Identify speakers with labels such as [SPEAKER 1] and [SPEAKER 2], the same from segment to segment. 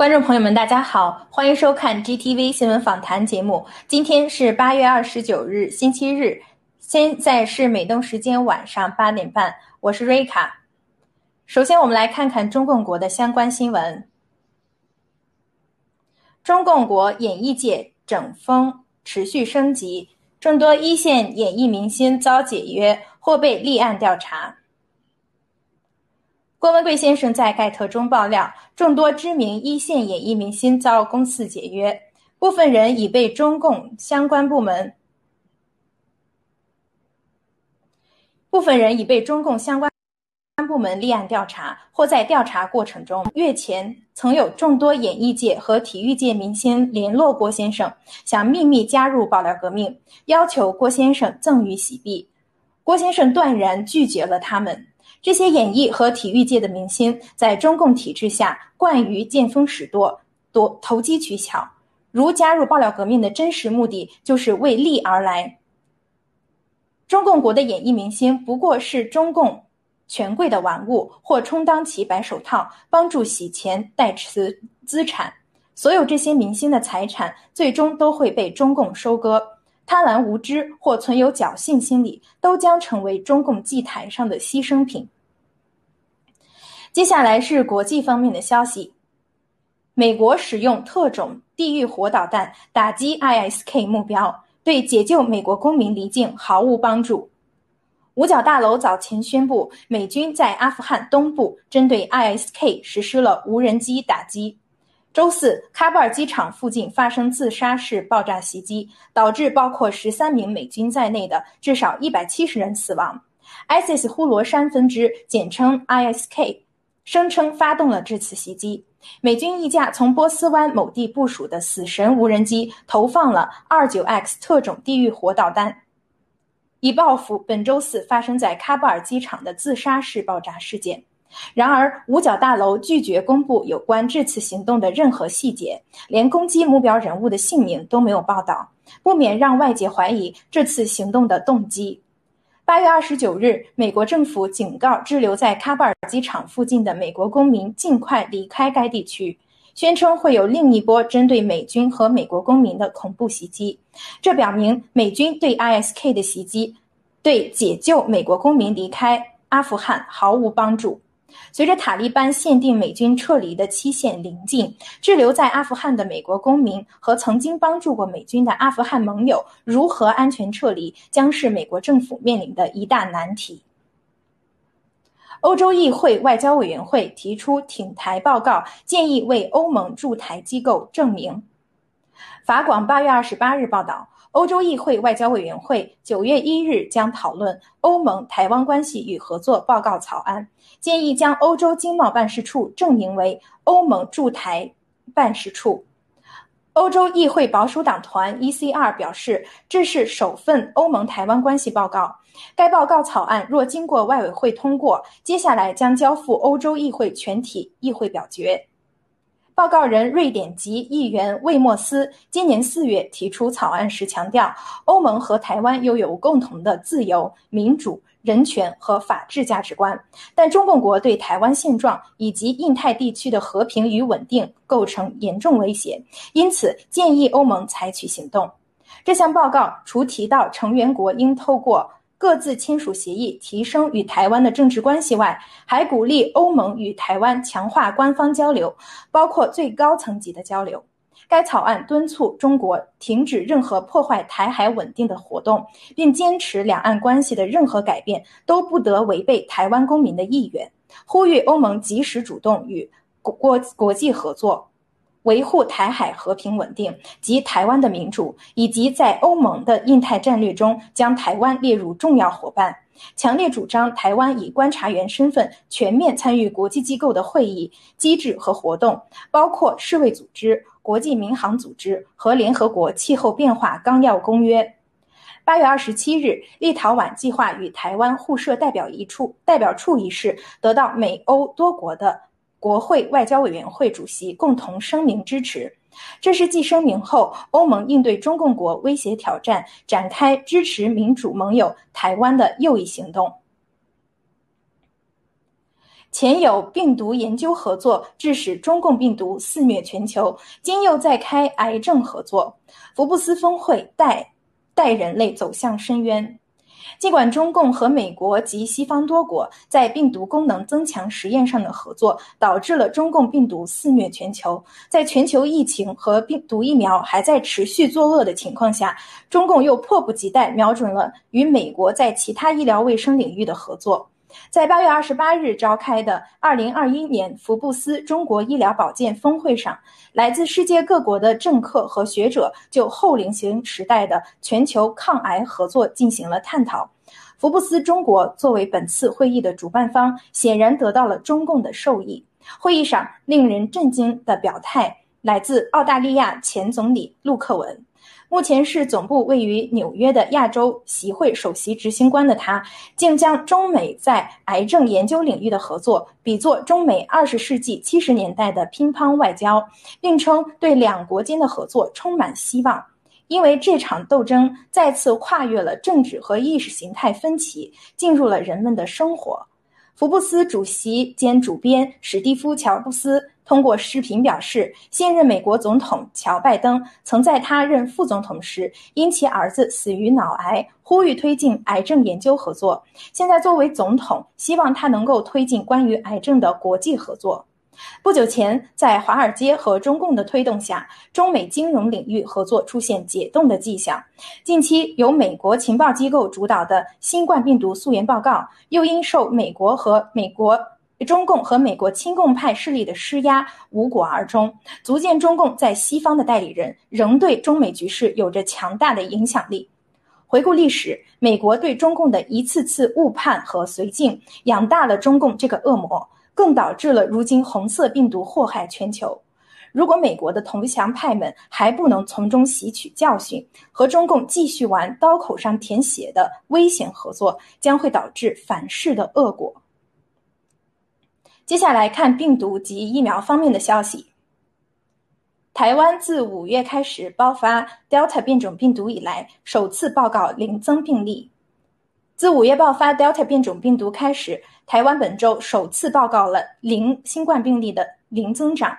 [SPEAKER 1] 观众朋友们，大家好，欢迎收看 GTV 新闻访谈节目。今天是八月二十九日，星期日，现在是美东时间晚上八点半，我是瑞卡。首先，我们来看看中共国的相关新闻。中共国演艺界整风持续升级，众多一线演艺明星遭解约或被立案调查。郭文贵先生在盖特中爆料，众多知名一线演艺明星遭公司解约，部分人已被中共相关部门，部分人已被中共相关部门立案调查，或在调查过程中。月前，曾有众多演艺界和体育界明星联络郭先生，想秘密加入爆料革命，要求郭先生赠与洗币，郭先生断然拒绝了他们。这些演艺和体育界的明星，在中共体制下惯于见风使舵、多投机取巧。如加入爆料革命的真实目的，就是为利而来。中共国的演艺明星不过是中共权贵的玩物，或充当其白手套，帮助洗钱、代持资产。所有这些明星的财产，最终都会被中共收割。贪婪无知或存有侥幸心理，都将成为中共祭台上的牺牲品。接下来是国际方面的消息：美国使用特种地狱火导弹打击 ISK 目标，对解救美国公民离境毫无帮助。五角大楼早前宣布，美军在阿富汗东部针对 ISK 实施了无人机打击。周四，喀布尔机场附近发生自杀式爆炸袭击，导致包括十三名美军在内的至少一百七十人死亡。ISIS 呼罗珊分支（简称 ISK） 声称发动了这次袭击。美军一架从波斯湾某地部署的“死神”无人机投放了 -29X 特种地狱火导弹，以报复本周四发生在喀布尔机场的自杀式爆炸事件。然而，五角大楼拒绝公布有关这次行动的任何细节，连攻击目标人物的姓名都没有报道，不免让外界怀疑这次行动的动机。八月二十九日，美国政府警告滞留在喀布尔机场附近的美国公民尽快离开该地区，宣称会有另一波针对美军和美国公民的恐怖袭击。这表明美军对 ISK 的袭击对解救美国公民离开阿富汗毫无帮助。随着塔利班限定美军撤离的期限临近，滞留在阿富汗的美国公民和曾经帮助过美军的阿富汗盟友如何安全撤离，将是美国政府面临的一大难题。欧洲议会外交委员会提出挺台报告，建议为欧盟驻台机构证明。法广八月二十八日报道。欧洲议会外交委员会九月一日将讨论欧盟台湾关系与合作报告草案，建议将欧洲经贸办事处证明为欧盟驻台办事处。欧洲议会保守党团 （ECR） 表示，这是首份欧盟台湾关系报告。该报告草案若经过外委会通过，接下来将交付欧洲议会全体议会表决。报告人瑞典籍议员魏莫斯今年四月提出草案时强调，欧盟和台湾拥有共同的自由、民主、人权和法治价值观，但中共国对台湾现状以及印太地区的和平与稳定构成严重威胁，因此建议欧盟采取行动。这项报告除提到成员国应透过各自签署协议，提升与台湾的政治关系外，还鼓励欧盟与台湾强化官方交流，包括最高层级的交流。该草案敦促中国停止任何破坏台海稳定的活动，并坚持两岸关系的任何改变都不得违背台湾公民的意愿，呼吁欧盟及时主动与国国国际合作。维护台海和平稳定及台湾的民主，以及在欧盟的印太战略中将台湾列入重要伙伴，强烈主张台湾以观察员身份全面参与国际机构的会议、机制和活动，包括世卫组织、国际民航组织和联合国气候变化纲要公约。八月二十七日，立陶宛计划与台湾互设代表一处代表处一事，得到美欧多国的。国会外交委员会主席共同声明支持，这是继声明后，欧盟应对中共国威胁挑战展开支持民主盟友台湾的又一行动。前有病毒研究合作，致使中共病毒肆虐全球；今又再开癌症合作，福布斯峰会带带人类走向深渊。尽管中共和美国及西方多国在病毒功能增强实验上的合作，导致了中共病毒肆虐全球。在全球疫情和病毒疫苗还在持续作恶的情况下，中共又迫不及待瞄准了与美国在其他医疗卫生领域的合作。在八月二十八日召开的二零二一年福布斯中国医疗保健峰会上，来自世界各国的政客和学者就后零型时代的全球抗癌合作进行了探讨。福布斯中国作为本次会议的主办方，显然得到了中共的授意。会议上令人震惊的表态来自澳大利亚前总理陆克文。目前是总部位于纽约的亚洲协会首席执行官的他，竟将中美在癌症研究领域的合作比作中美二十世纪七十年代的乒乓外交，并称对两国间的合作充满希望，因为这场斗争再次跨越了政治和意识形态分歧，进入了人们的生活。福布斯主席兼主编史蒂夫·乔布斯。通过视频表示，现任美国总统乔·拜登曾在他任副总统时因其儿子死于脑癌，呼吁推进癌症研究合作。现在作为总统，希望他能够推进关于癌症的国际合作。不久前，在华尔街和中共的推动下，中美金融领域合作出现解冻的迹象。近期，由美国情报机构主导的新冠病毒溯源报告，又因受美国和美国。中共和美国亲共派势力的施压无果而终，足见中共在西方的代理人仍对中美局势有着强大的影响力。回顾历史，美国对中共的一次次误判和绥靖，养大了中共这个恶魔，更导致了如今红色病毒祸害全球。如果美国的投降派们还不能从中吸取教训，和中共继续玩刀口上舔血的危险合作，将会导致反噬的恶果。接下来看病毒及疫苗方面的消息。台湾自五月开始爆发 Delta 变种病毒以来，首次报告零增病例。自五月爆发 Delta 变种病毒开始，台湾本周首次报告了零新冠病例的零增长。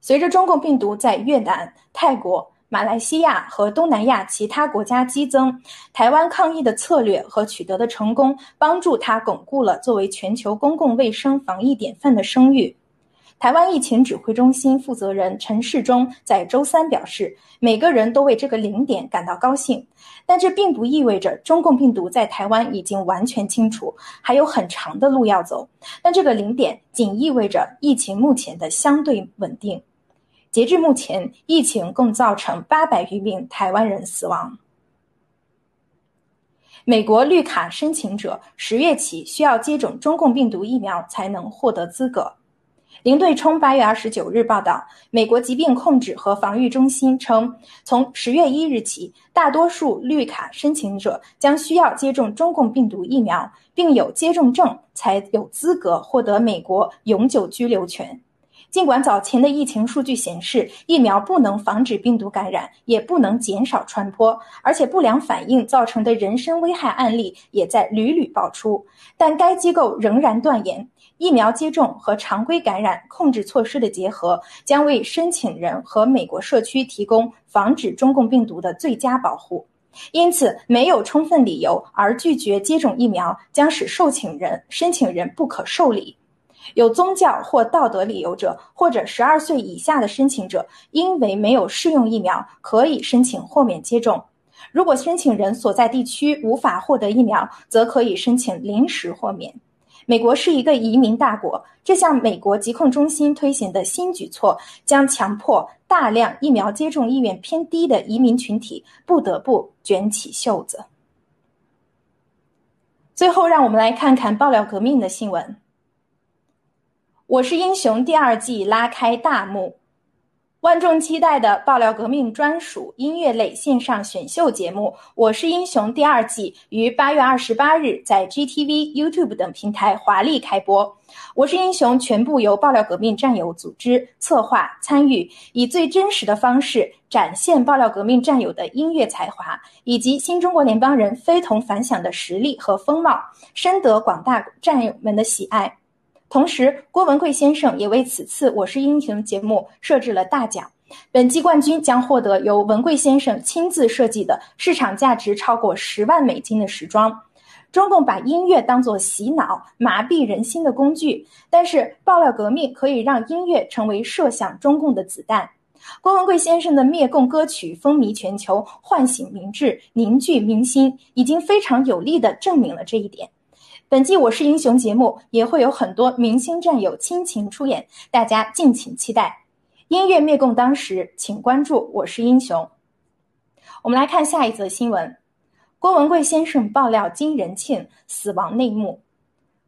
[SPEAKER 1] 随着中共病毒在越南、泰国。马来西亚和东南亚其他国家激增，台湾抗疫的策略和取得的成功，帮助他巩固了作为全球公共卫生防疫典范的声誉。台湾疫情指挥中心负责人陈世忠在周三表示：“每个人都为这个零点感到高兴，但这并不意味着中共病毒在台湾已经完全清除，还有很长的路要走。但这个零点仅意味着疫情目前的相对稳定。”截至目前，疫情共造成八百余名台湾人死亡。美国绿卡申请者十月起需要接种中共病毒疫苗才能获得资格。林对冲八月二十九日报道，美国疾病控制和防御中心称，从十月一日起，大多数绿卡申请者将需要接种中共病毒疫苗，并有接种证才有资格获得美国永久居留权。尽管早前的疫情数据显示，疫苗不能防止病毒感染，也不能减少传播，而且不良反应造成的人身危害案例也在屡屡爆出，但该机构仍然断言，疫苗接种和常规感染控制措施的结合，将为申请人和美国社区提供防止中共病毒的最佳保护。因此，没有充分理由而拒绝接种疫苗，将使受请人申请人不可受理。有宗教或道德理由者，或者十二岁以下的申请者，因为没有适用疫苗，可以申请豁免接种。如果申请人所在地区无法获得疫苗，则可以申请临时豁免。美国是一个移民大国，这项美国疾控中心推行的新举措，将强迫大量疫苗接种意愿偏低的移民群体不得不卷起袖子。最后，让我们来看看爆料革命的新闻。我是英雄第二季拉开大幕，万众期待的爆料革命专属音乐类线上选秀节目《我是英雄》第二季于八月二十八日在 GTV、YouTube 等平台华丽开播。《我是英雄》全部由爆料革命战友组织、策划、参与，以最真实的方式展现爆料革命战友的音乐才华以及新中国联邦人非同凡响的实力和风貌，深得广大战友们的喜爱。同时，郭文贵先生也为此次《我是英雄》节目设置了大奖，本季冠军将获得由文贵先生亲自设计的市场价值超过十万美金的时装。中共把音乐当作洗脑、麻痹人心的工具，但是爆料革命可以让音乐成为射向中共的子弹。郭文贵先生的灭共歌曲风靡全球，唤醒民智，凝聚民心，已经非常有力地证明了这一点。本季《我是英雄》节目也会有很多明星战友倾情出演，大家敬请期待。音乐灭共当时，请关注《我是英雄》。我们来看下一则新闻。郭文贵先生爆料金仁庆死亡内幕。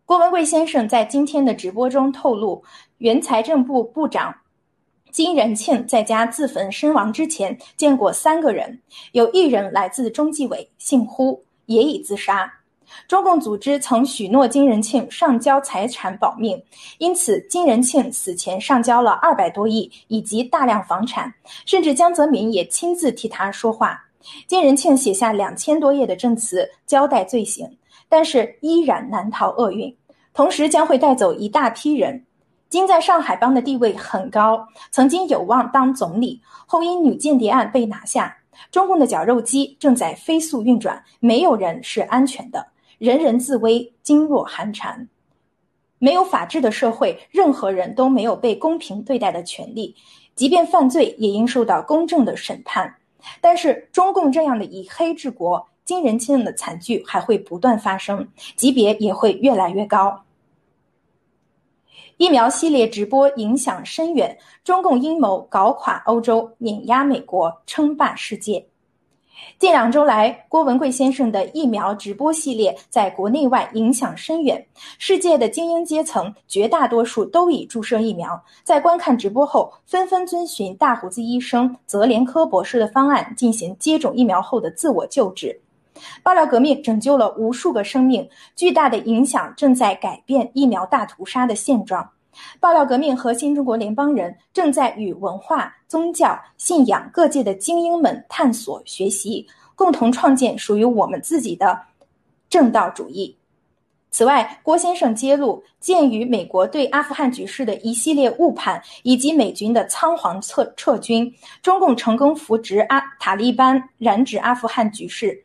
[SPEAKER 1] 郭文贵先生在今天的直播中透露，原财政部部长金仁庆在家自焚身亡之前见过三个人，有一人来自中纪委，姓呼，也已自杀。中共组织曾许诺金仁庆上交财产保命，因此金仁庆死前上交了二百多亿以及大量房产，甚至江泽民也亲自替他说话。金仁庆写下两千多页的证词交代罪行，但是依然难逃厄运，同时将会带走一大批人。金在上海帮的地位很高，曾经有望当总理，后因女间谍案被拿下。中共的绞肉机正在飞速运转，没有人是安全的，人人自危，噤若寒蝉。没有法治的社会，任何人都没有被公平对待的权利，即便犯罪也应受到公正的审判。但是，中共这样的以黑治国、惊人庆的惨剧还会不断发生，级别也会越来越高。疫苗系列直播影响深远，中共阴谋搞垮欧洲，碾压美国，称霸世界。近两周来，郭文贵先生的疫苗直播系列在国内外影响深远。世界的精英阶层绝大多数都已注射疫苗，在观看直播后，纷纷遵循大胡子医生泽连科博士的方案进行接种疫苗后的自我救治。爆料革命拯救了无数个生命，巨大的影响正在改变疫苗大屠杀的现状。爆料革命和新中国联邦人正在与文化、宗教、信仰各界的精英们探索、学习，共同创建属于我们自己的正道主义。此外，郭先生揭露，鉴于美国对阿富汗局势的一系列误判，以及美军的仓皇撤撤军，中共成功扶植阿塔利班，染指阿富汗局势。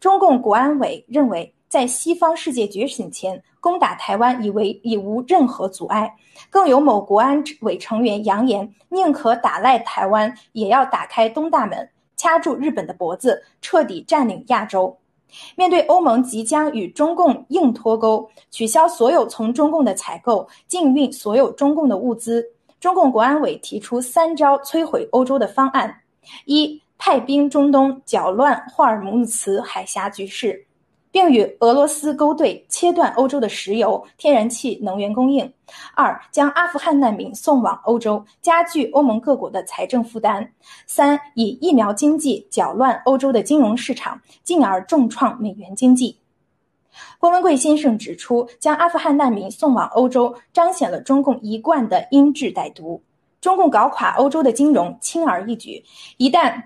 [SPEAKER 1] 中共国安委认为。在西方世界觉醒前，攻打台湾已为已无任何阻碍。更有某国安委成员扬言，宁可打赖台湾，也要打开东大门，掐住日本的脖子，彻底占领亚洲。面对欧盟即将与中共硬脱钩，取消所有从中共的采购，禁运所有中共的物资，中共国安委提出三招摧毁欧洲的方案：一、派兵中东，搅乱霍尔木兹海峡局势。并与俄罗斯勾兑，切断欧洲的石油、天然气能源供应；二，将阿富汗难民送往欧洲，加剧欧盟各国的财政负担；三，以疫苗经济搅乱欧洲的金融市场，进而重创美元经济。郭文贵先生指出，将阿富汗难民送往欧洲，彰显了中共一贯的英智歹毒。中共搞垮欧洲的金融，轻而易举。一旦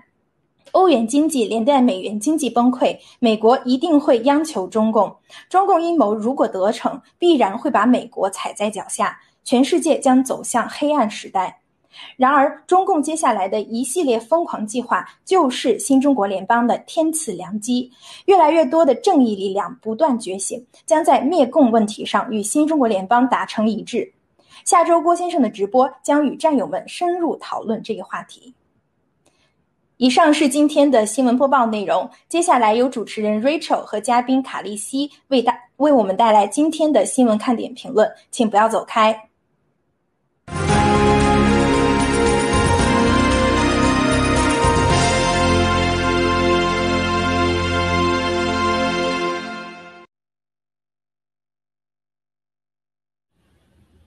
[SPEAKER 1] 欧元经济连带美元经济崩溃，美国一定会央求中共。中共阴谋如果得逞，必然会把美国踩在脚下，全世界将走向黑暗时代。然而，中共接下来的一系列疯狂计划，就是新中国联邦的天赐良机。越来越多的正义力量不断觉醒，将在灭共问题上与新中国联邦达成一致。下周郭先生的直播将与战友们深入讨论这个话题。以上是今天的新闻播报内容。接下来由主持人 Rachel 和嘉宾卡利西为大为我们带来今天的新闻看点评论，请不要走开。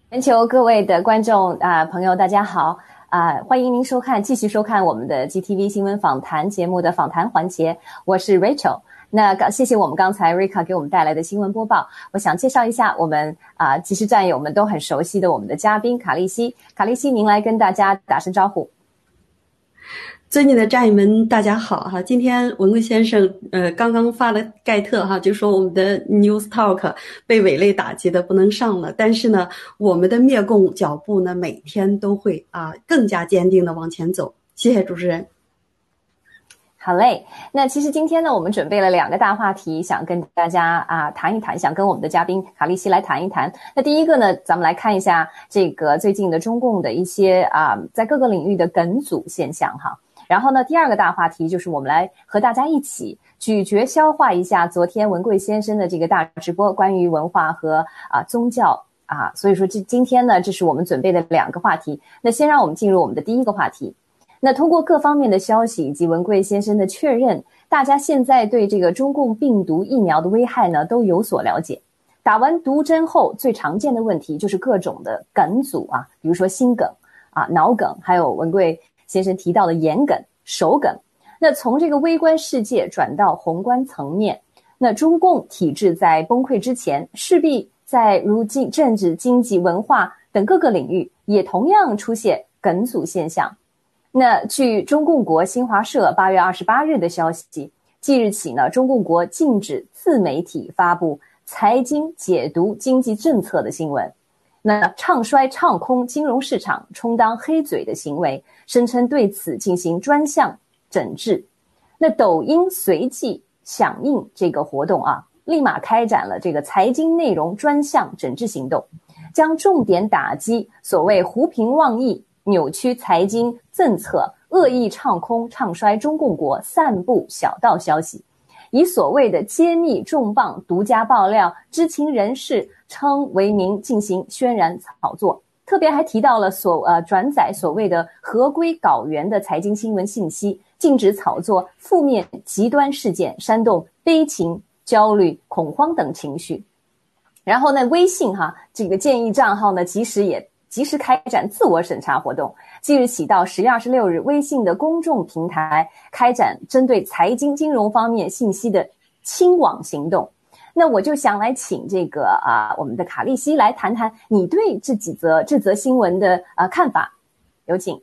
[SPEAKER 2] 全球各位的观众啊朋友，大家好。啊，欢迎您收看，继续收看我们的 GTV 新闻访谈节目的访谈环节。我是 Rachel。那刚谢谢我们刚才 Rika 给我们带来的新闻播报。我想介绍一下我们啊，其实战友们都很熟悉的我们的嘉宾卡利西。卡利西，您来跟大家打声招呼。
[SPEAKER 3] 尊敬的战友们，大家好哈！今天文贵先生呃刚刚发了盖特哈，就说我们的 News Talk 被伪类打击的不能上了。但是呢，我们的灭共脚步呢每天都会啊更加坚定的往前走。谢谢主持人。
[SPEAKER 2] 好嘞，那其实今天呢，我们准备了两个大话题，想跟大家啊谈一谈，想跟我们的嘉宾卡利西来谈一谈。那第一个呢，咱们来看一下这个最近的中共的一些啊在各个领域的梗阻现象哈。然后呢，第二个大话题就是我们来和大家一起咀嚼消化一下昨天文贵先生的这个大直播，关于文化和啊宗教啊。所以说，这今天呢，这是我们准备的两个话题。那先让我们进入我们的第一个话题。那通过各方面的消息以及文贵先生的确认，大家现在对这个中共病毒疫苗的危害呢都有所了解。打完毒针后，最常见的问题就是各种的梗阻啊，比如说心梗啊、脑梗，还有文贵。先生提到的眼梗、手梗，那从这个微观世界转到宏观层面，那中共体制在崩溃之前，势必在如今政治、经济、文化等各个领域也同样出现梗阻现象。那据中共国新华社八月二十八日的消息，即日起呢，中共国禁止自媒体发布财经解读经济政策的新闻。那唱衰唱空金融市场、充当黑嘴的行为，声称对此进行专项整治。那抖音随即响应这个活动啊，立马开展了这个财经内容专项整治行动，将重点打击所谓胡平妄议、扭曲财经政策、恶意唱空唱衰中共国、散布小道消息。以所谓的揭秘重磅、独家爆料、知情人士称为名进行渲染炒作，特别还提到了所呃转载所谓的合规稿源的财经新闻信息，禁止炒作负面极端事件，煽动悲情、焦虑、恐慌等情绪。然后呢，微信哈这个建议账号呢，及时也。及时开展自我审查活动。即日起到十月二十六日，微信的公众平台开展针对财经金融方面信息的清网行动。那我就想来请这个啊，我们的卡利西来谈谈你对这几则这则新闻的呃看法。有请。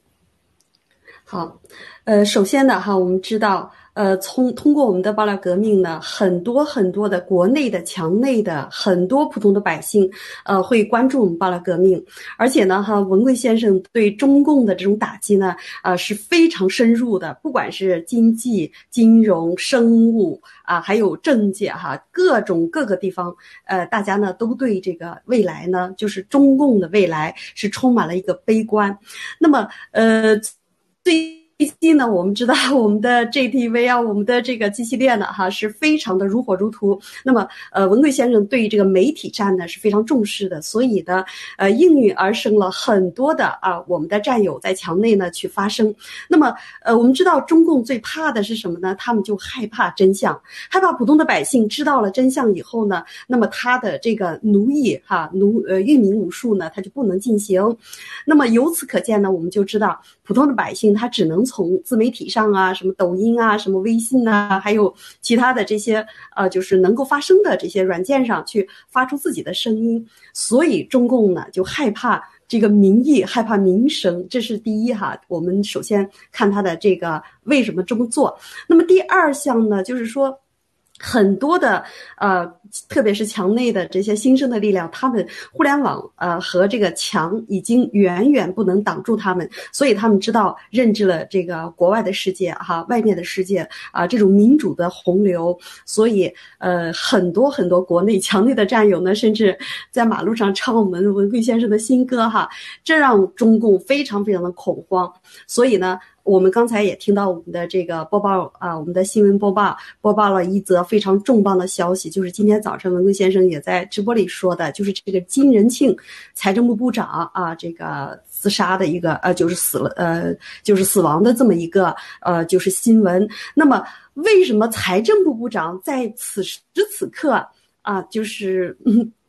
[SPEAKER 3] 好，呃，首先呢，哈，我们知道。呃，从通过我们的爆料革命呢，很多很多的国内的、墙内的很多普通的百姓，呃，会关注我们爆料革命。而且呢，哈，文贵先生对中共的这种打击呢，呃，是非常深入的。不管是经济、金融、生物啊，还有政界哈，各种各个地方，呃，大家呢都对这个未来呢，就是中共的未来是充满了一个悲观。那么，呃，最。最近呢，我们知道我们的 GTV 啊，我们的这个机器链呢，哈，是非常的如火如荼。那么，呃，文贵先生对于这个媒体战呢是非常重视的，所以呢，呃，应运而生了很多的啊，我们的战友在墙内呢去发声。那么，呃，我们知道中共最怕的是什么呢？他们就害怕真相，害怕普通的百姓知道了真相以后呢，那么他的这个奴役哈奴呃育民武术呢，他就不能进行。那么由此可见呢，我们就知道普通的百姓他只能。从自媒体上啊，什么抖音啊，什么微信呐，还有其他的这些呃，就是能够发声的这些软件上去发出自己的声音。所以中共呢就害怕这个民意，害怕民生，这是第一哈。我们首先看他的这个为什么这么做。那么第二项呢，就是说。很多的呃，特别是墙内的这些新生的力量，他们互联网呃和这个墙已经远远不能挡住他们，所以他们知道认知了这个国外的世界哈，外面的世界啊，这种民主的洪流，所以呃很多很多国内墙内的战友呢，甚至在马路上唱我们文贵先生的新歌哈，这让中共非常非常的恐慌，所以呢。我们刚才也听到我们的这个播报啊，我们的新闻播报播报了一则非常重磅的消息，就是今天早晨文贵先生也在直播里说的，就是这个金仁庆财政部部长啊，这个自杀的一个呃，就是死了呃，就是死亡的这么一个呃，就是新闻。那么为什么财政部部长在此时此刻？啊，就是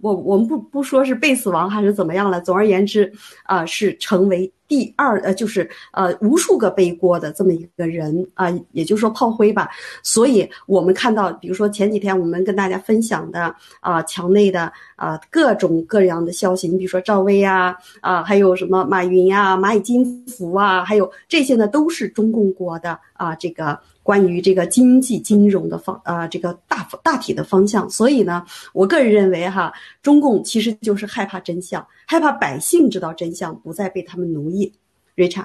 [SPEAKER 3] 我我们不不说是被死亡还是怎么样了，总而言之啊，是成为。第二，呃，就是呃，无数个背锅的这么一个人啊，也就是说炮灰吧。所以我们看到，比如说前几天我们跟大家分享的啊，墙内的啊各种各样的消息，你比如说赵薇呀，啊，还有什么马云呀、蚂蚁金服啊，还有这些呢，都是中共国的啊，这个。关于这个经济金融的方啊，这个大大体的方向，所以呢，我个人认为哈，中共其实就是害怕真相，害怕百姓知道真相，不再被他们奴役。rachel，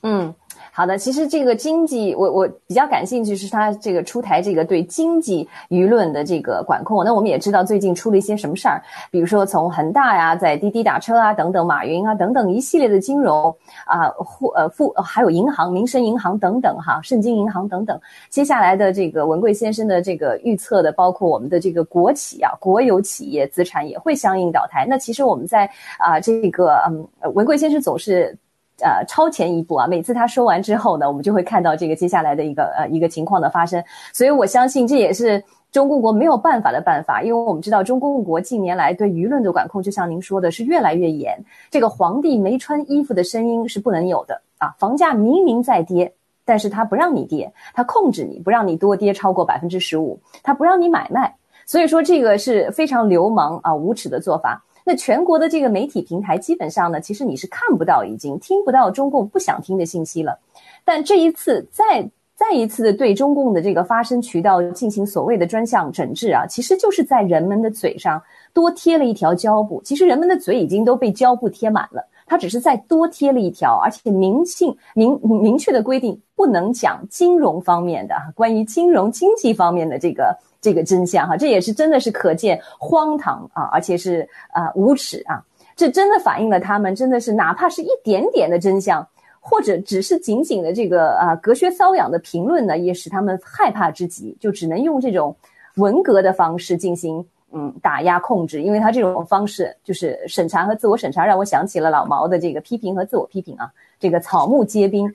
[SPEAKER 2] 嗯。好的，其实这个经济，我我比较感兴趣是他这个出台这个对经济舆论的这个管控。那我们也知道最近出了一些什么事儿，比如说从恒大呀，在滴滴打车啊等等，马云啊等等一系列的金融啊，富呃富还有银行，民生银行等等哈，盛京银行等等。接下来的这个文贵先生的这个预测的，包括我们的这个国企啊，国有企业资产也会相应倒台。那其实我们在啊这个嗯，文贵先生总是。呃，超前一步啊！每次他说完之后呢，我们就会看到这个接下来的一个呃 一个情况的发生。所以我相信这也是中共国没有办法的办法，因为我们知道中共国近年来对舆论的管控，就像您说的，是越来越严。这个皇帝没穿衣服的声音是不能有的啊！房价明明在跌，但是他不让你跌，他控制你不让你多跌超过百分之十五，他不让你买卖。所以说这个是非常流氓啊无耻的做法。那全国的这个媒体平台，基本上呢，其实你是看不到，已经听不到中共不想听的信息了。但这一次再再一次的对中共的这个发声渠道进行所谓的专项整治啊，其实就是在人们的嘴上多贴了一条胶布。其实人们的嘴已经都被胶布贴满了，它只是再多贴了一条，而且明性明明确的规定不能讲金融方面的关于金融经济方面的这个。这个真相哈，这也是真的是可见荒唐啊，而且是啊无耻啊！这真的反映了他们真的是哪怕是一点点的真相，或者只是仅仅的这个啊隔靴搔痒的评论呢，也使他们害怕之极，就只能用这种文革的方式进行嗯打压控制，因为他这种方式就是审查和自我审查，让我想起了老毛的这个批评和自我批评啊，这个草木皆兵。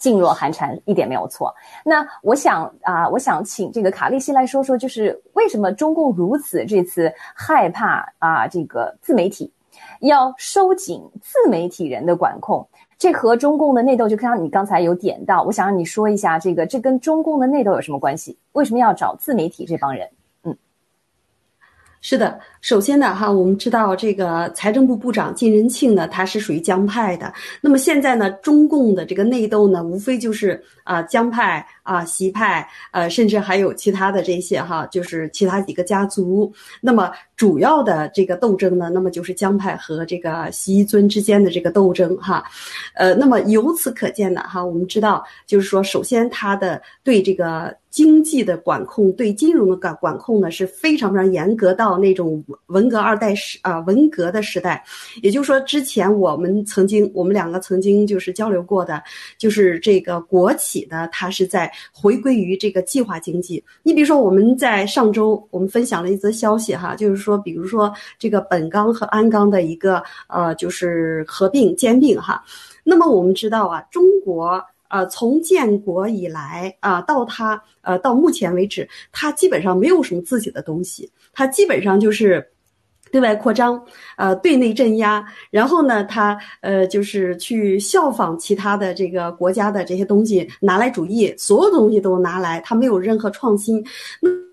[SPEAKER 2] 噤若寒蝉，一点没有错。那我想啊，我想请这个卡利西来说说，就是为什么中共如此这次害怕啊，这个自媒体要收紧自媒体人的管控，这和中共的内斗，就像你刚才有点到，我想让你说一下，这个这跟中共的内斗有什么关系？为什么要找自媒体这帮人？
[SPEAKER 3] 嗯是的，首先呢，哈，我们知道这个财政部部长金仁庆呢，他是属于江派的。那么现在呢，中共的这个内斗呢，无非就是啊，江派啊，习派，呃，甚至还有其他的这些哈，就是其他几个家族。那么主要的这个斗争呢，那么就是江派和这个习尊之间的这个斗争哈。呃，那么由此可见呢，哈，我们知道，就是说，首先他的对这个。经济的管控对金融的管管控呢是非常非常严格，到那种文革二代时啊文革的时代，也就是说之前我们曾经我们两个曾经就是交流过的，就是这个国企呢，它是在回归于这个计划经济。你比如说我们在上周我们分享了一则消息哈，就是说比如说这个本钢和鞍钢的一个呃就是合并兼并哈，那么我们知道啊中国。呃，从建国以来啊，到他呃，到目前为止，他基本上没有什么自己的东西，他基本上就是对外扩张，呃，对内镇压，然后呢，他呃，就是去效仿其他的这个国家的这些东西，拿来主义，所有的东西都拿来，他没有任何创新。那。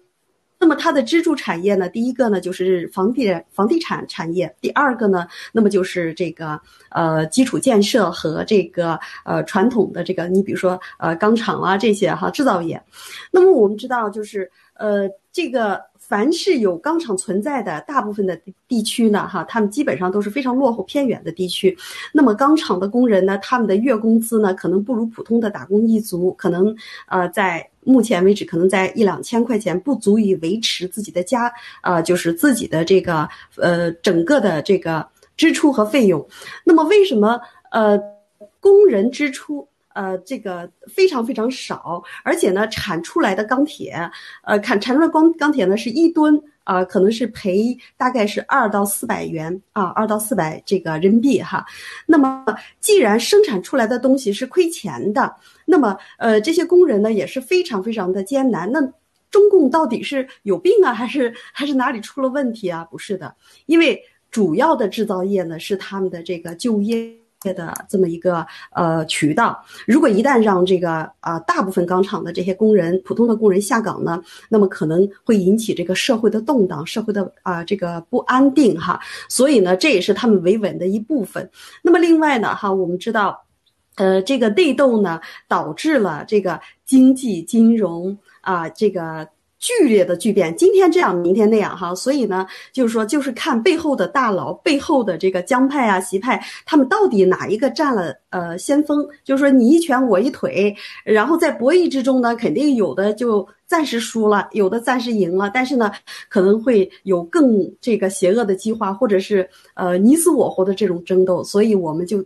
[SPEAKER 3] 那么它的支柱产业呢？第一个呢就是房地房地产产业，第二个呢，那么就是这个呃基础建设和这个呃传统的这个，你比如说呃钢厂啊这些哈制造业。那么我们知道就是呃这个凡是有钢厂存在的大部分的地区呢哈，他们基本上都是非常落后偏远的地区。那么钢厂的工人呢，他们的月工资呢可能不如普通的打工一族，可能呃在。目前为止，可能在一两千块钱不足以维持自己的家，呃，就是自己的这个呃整个的这个支出和费用。那么为什么呃工人支出呃这个非常非常少，而且呢产出来的钢铁呃产产出来钢钢铁呢是一吨。啊，可能是赔大概是二到四百元啊，二到四百这个人民币哈。那么，既然生产出来的东西是亏钱的，那么呃，这些工人呢也是非常非常的艰难。那中共到底是有病啊，还是还是哪里出了问题啊？不是的，因为主要的制造业呢是他们的这个就业。的这么一个呃渠道，如果一旦让这个啊大部分钢厂的这些工人、普通的工人下岗呢，那么可能会引起这个社会的动荡、社会的啊这个不安定哈。所以呢，这也是他们维稳的一部分。那么另外呢，哈，我们知道，呃，这个内斗呢，导致了这个经济金融啊这个。剧烈的巨变，今天这样，明天那样，哈，所以呢，就是说，就是看背后的大佬，背后的这个江派啊、习派，他们到底哪一个占了呃先锋？就是说，你一拳我一腿，然后在博弈之中呢，肯定有的就暂时输了，有的暂时赢了，但是呢，可能会有更这个邪恶的计划，或者是呃你死我活的这种争斗，所以我们就。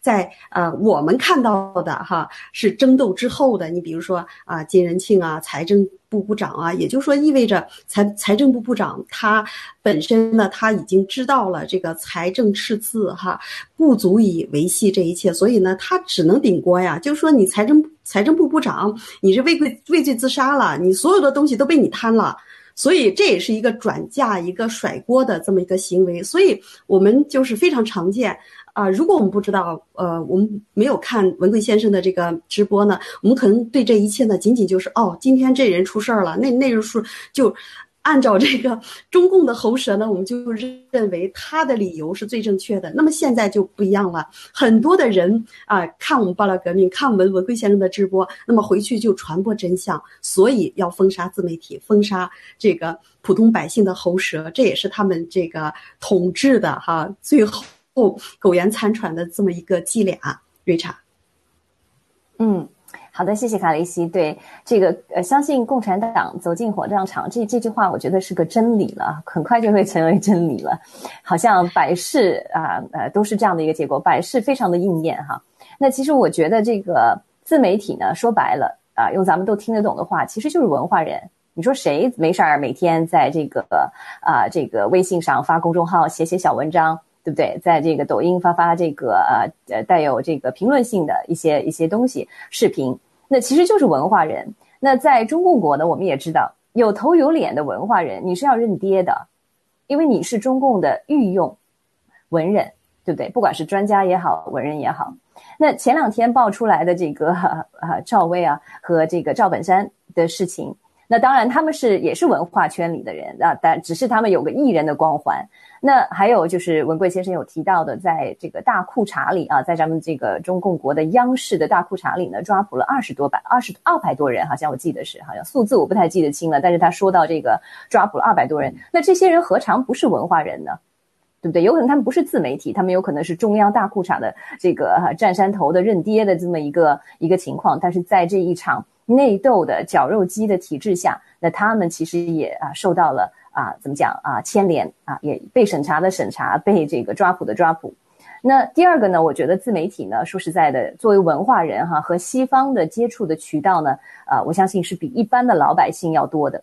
[SPEAKER 3] 在呃，我们看到的哈是争斗之后的，你比如说啊，金仁庆啊，财政部部长啊，也就是说意味着财财政部部长他本身呢，他已经知道了这个财政赤字哈不足以维系这一切，所以呢，他只能顶锅呀。就是说你财政财政部部长，你是畏罪畏罪自杀了，你所有的东西都被你贪了，所以这也是一个转嫁一个甩锅的这么一个行为，所以我们就是非常常见。啊，如果我们不知道，呃，我们没有看文贵先生的这个直播呢，我们可能对这一切呢，仅仅就是哦，今天这人出事儿了，那那人说就按照这个中共的喉舌呢，我们就认为他的理由是最正确的。那么现在就不一样了，很多的人啊，看我们爆料革命，看我们文贵先生的直播，那么回去就传播真相，所以要封杀自媒体，封杀这个普通百姓的喉舌，这也是他们这个统治的哈，最后。后苟延残喘的这么一个伎俩，瑞查。
[SPEAKER 2] 嗯，好的，谢谢卡雷西。对这个呃，相信共产党走进火葬场，这这句话我觉得是个真理了，很快就会成为真理了。好像百事啊呃都是这样的一个结果，百事非常的应验哈。那其实我觉得这个自媒体呢，说白了啊，用咱们都听得懂的话，其实就是文化人。你说谁没事儿每天在这个啊这个微信上发公众号写写小文章？对不对？在这个抖音发发这个呃呃带有这个评论性的一些一些东西视频，那其实就是文化人。那在中共国呢，我们也知道有头有脸的文化人，你是要认爹的，因为你是中共的御用文人，对不对？不管是专家也好，文人也好。那前两天爆出来的这个啊 赵薇啊和这个赵本山的事情，那当然他们是也是文化圈里的人啊，但只是他们有个艺人的光环。那还有就是文贵先生有提到的，在这个大裤衩里啊，在咱们这个中共国的央视的大裤衩里呢，抓捕了二十多百二十二百多人，好像我记得是，好像数字我不太记得清了。但是他说到这个抓捕了二百多人，那这些人何尝不是文化人呢？对不对？有可能他们不是自媒体，他们有可能是中央大裤衩的这个占山头的认爹的这么一个一个情况。但是在这一场内斗的绞肉机的体制下，那他们其实也啊受到了。啊，怎么讲啊？牵连啊，也被审查的审查，被这个抓捕的抓捕。那第二个呢？我觉得自媒体呢，说实在的，作为文化人哈，和西方的接触的渠道呢，啊，我相信是比一般的老百姓要多的。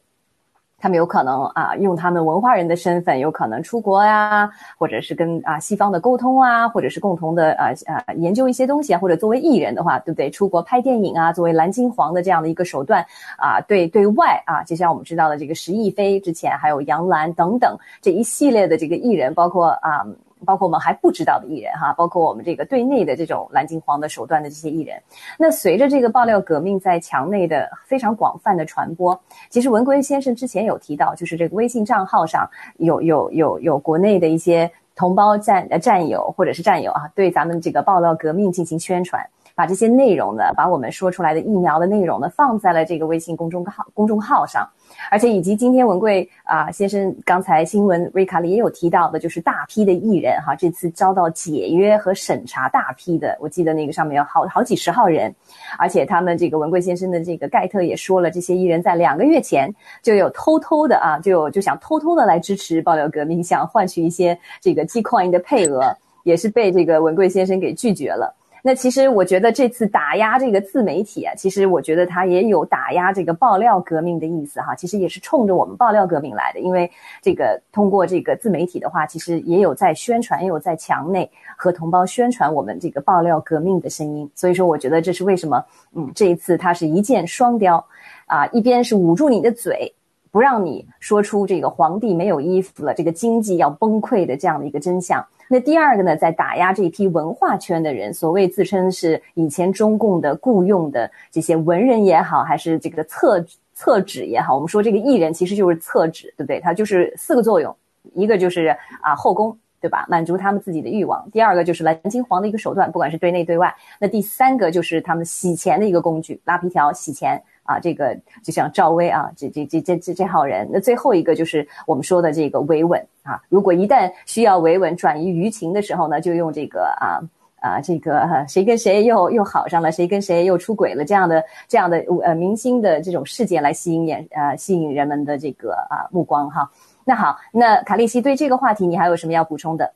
[SPEAKER 2] 他们有可能啊，用他们文化人的身份，有可能出国呀，或者是跟啊西方的沟通啊，或者是共同的啊啊研究一些东西啊，或者作为艺人的话，对不对？出国拍电影啊，作为蓝金黄的这样的一个手段啊，对对外啊，就像我们知道的这个石亦飞之前，还有杨澜等等这一系列的这个艺人，包括啊。包括我们还不知道的艺人哈，包括我们这个对内的这种蓝金黄的手段的这些艺人，那随着这个爆料革命在墙内的非常广泛的传播，其实文贵先生之前有提到，就是这个微信账号上有有有有国内的一些同胞战呃战友或者是战友啊，对咱们这个爆料革命进行宣传。把这些内容呢，把我们说出来的疫苗的内容呢，放在了这个微信公众号公众号上，而且以及今天文贵啊先生刚才新闻瑞卡里也有提到的，就是大批的艺人哈，这次遭到解约和审查，大批的，我记得那个上面有好好几十号人，而且他们这个文贵先生的这个盖特也说了，这些艺人在两个月前就有偷偷的啊，就就想偷偷的来支持爆料革命，想换取一些这个 T coin 的配额，也是被这个文贵先生给拒绝了。那其实我觉得这次打压这个自媒体啊，其实我觉得它也有打压这个爆料革命的意思哈。其实也是冲着我们爆料革命来的，因为这个通过这个自媒体的话，其实也有在宣传，也有在墙内和同胞宣传我们这个爆料革命的声音。所以说，我觉得这是为什么，嗯，这一次它是一箭双雕，啊，一边是捂住你的嘴。不让你说出这个皇帝没有衣服了，这个经济要崩溃的这样的一个真相。那第二个呢，在打压这一批文化圈的人，所谓自称是以前中共的雇佣的这些文人也好，还是这个厕厕纸也好，我们说这个艺人其实就是厕纸，对不对？它就是四个作用，一个就是啊后宫，对吧？满足他们自己的欲望。第二个就是蓝金黄的一个手段，不管是对内对外。那第三个就是他们洗钱的一个工具，拉皮条洗钱。啊，这个就像赵薇啊，这这这这这这号人。那最后一个就是我们说的这个维稳啊。如果一旦需要维稳转移舆情的时候呢，就用这个啊啊这个谁跟谁又又好上了，谁跟谁又出轨了这样的这样的呃明星的这种事件来吸引眼呃吸引人们的这个啊目光哈。那好，那卡利西对这个话题你还有什么要补充的？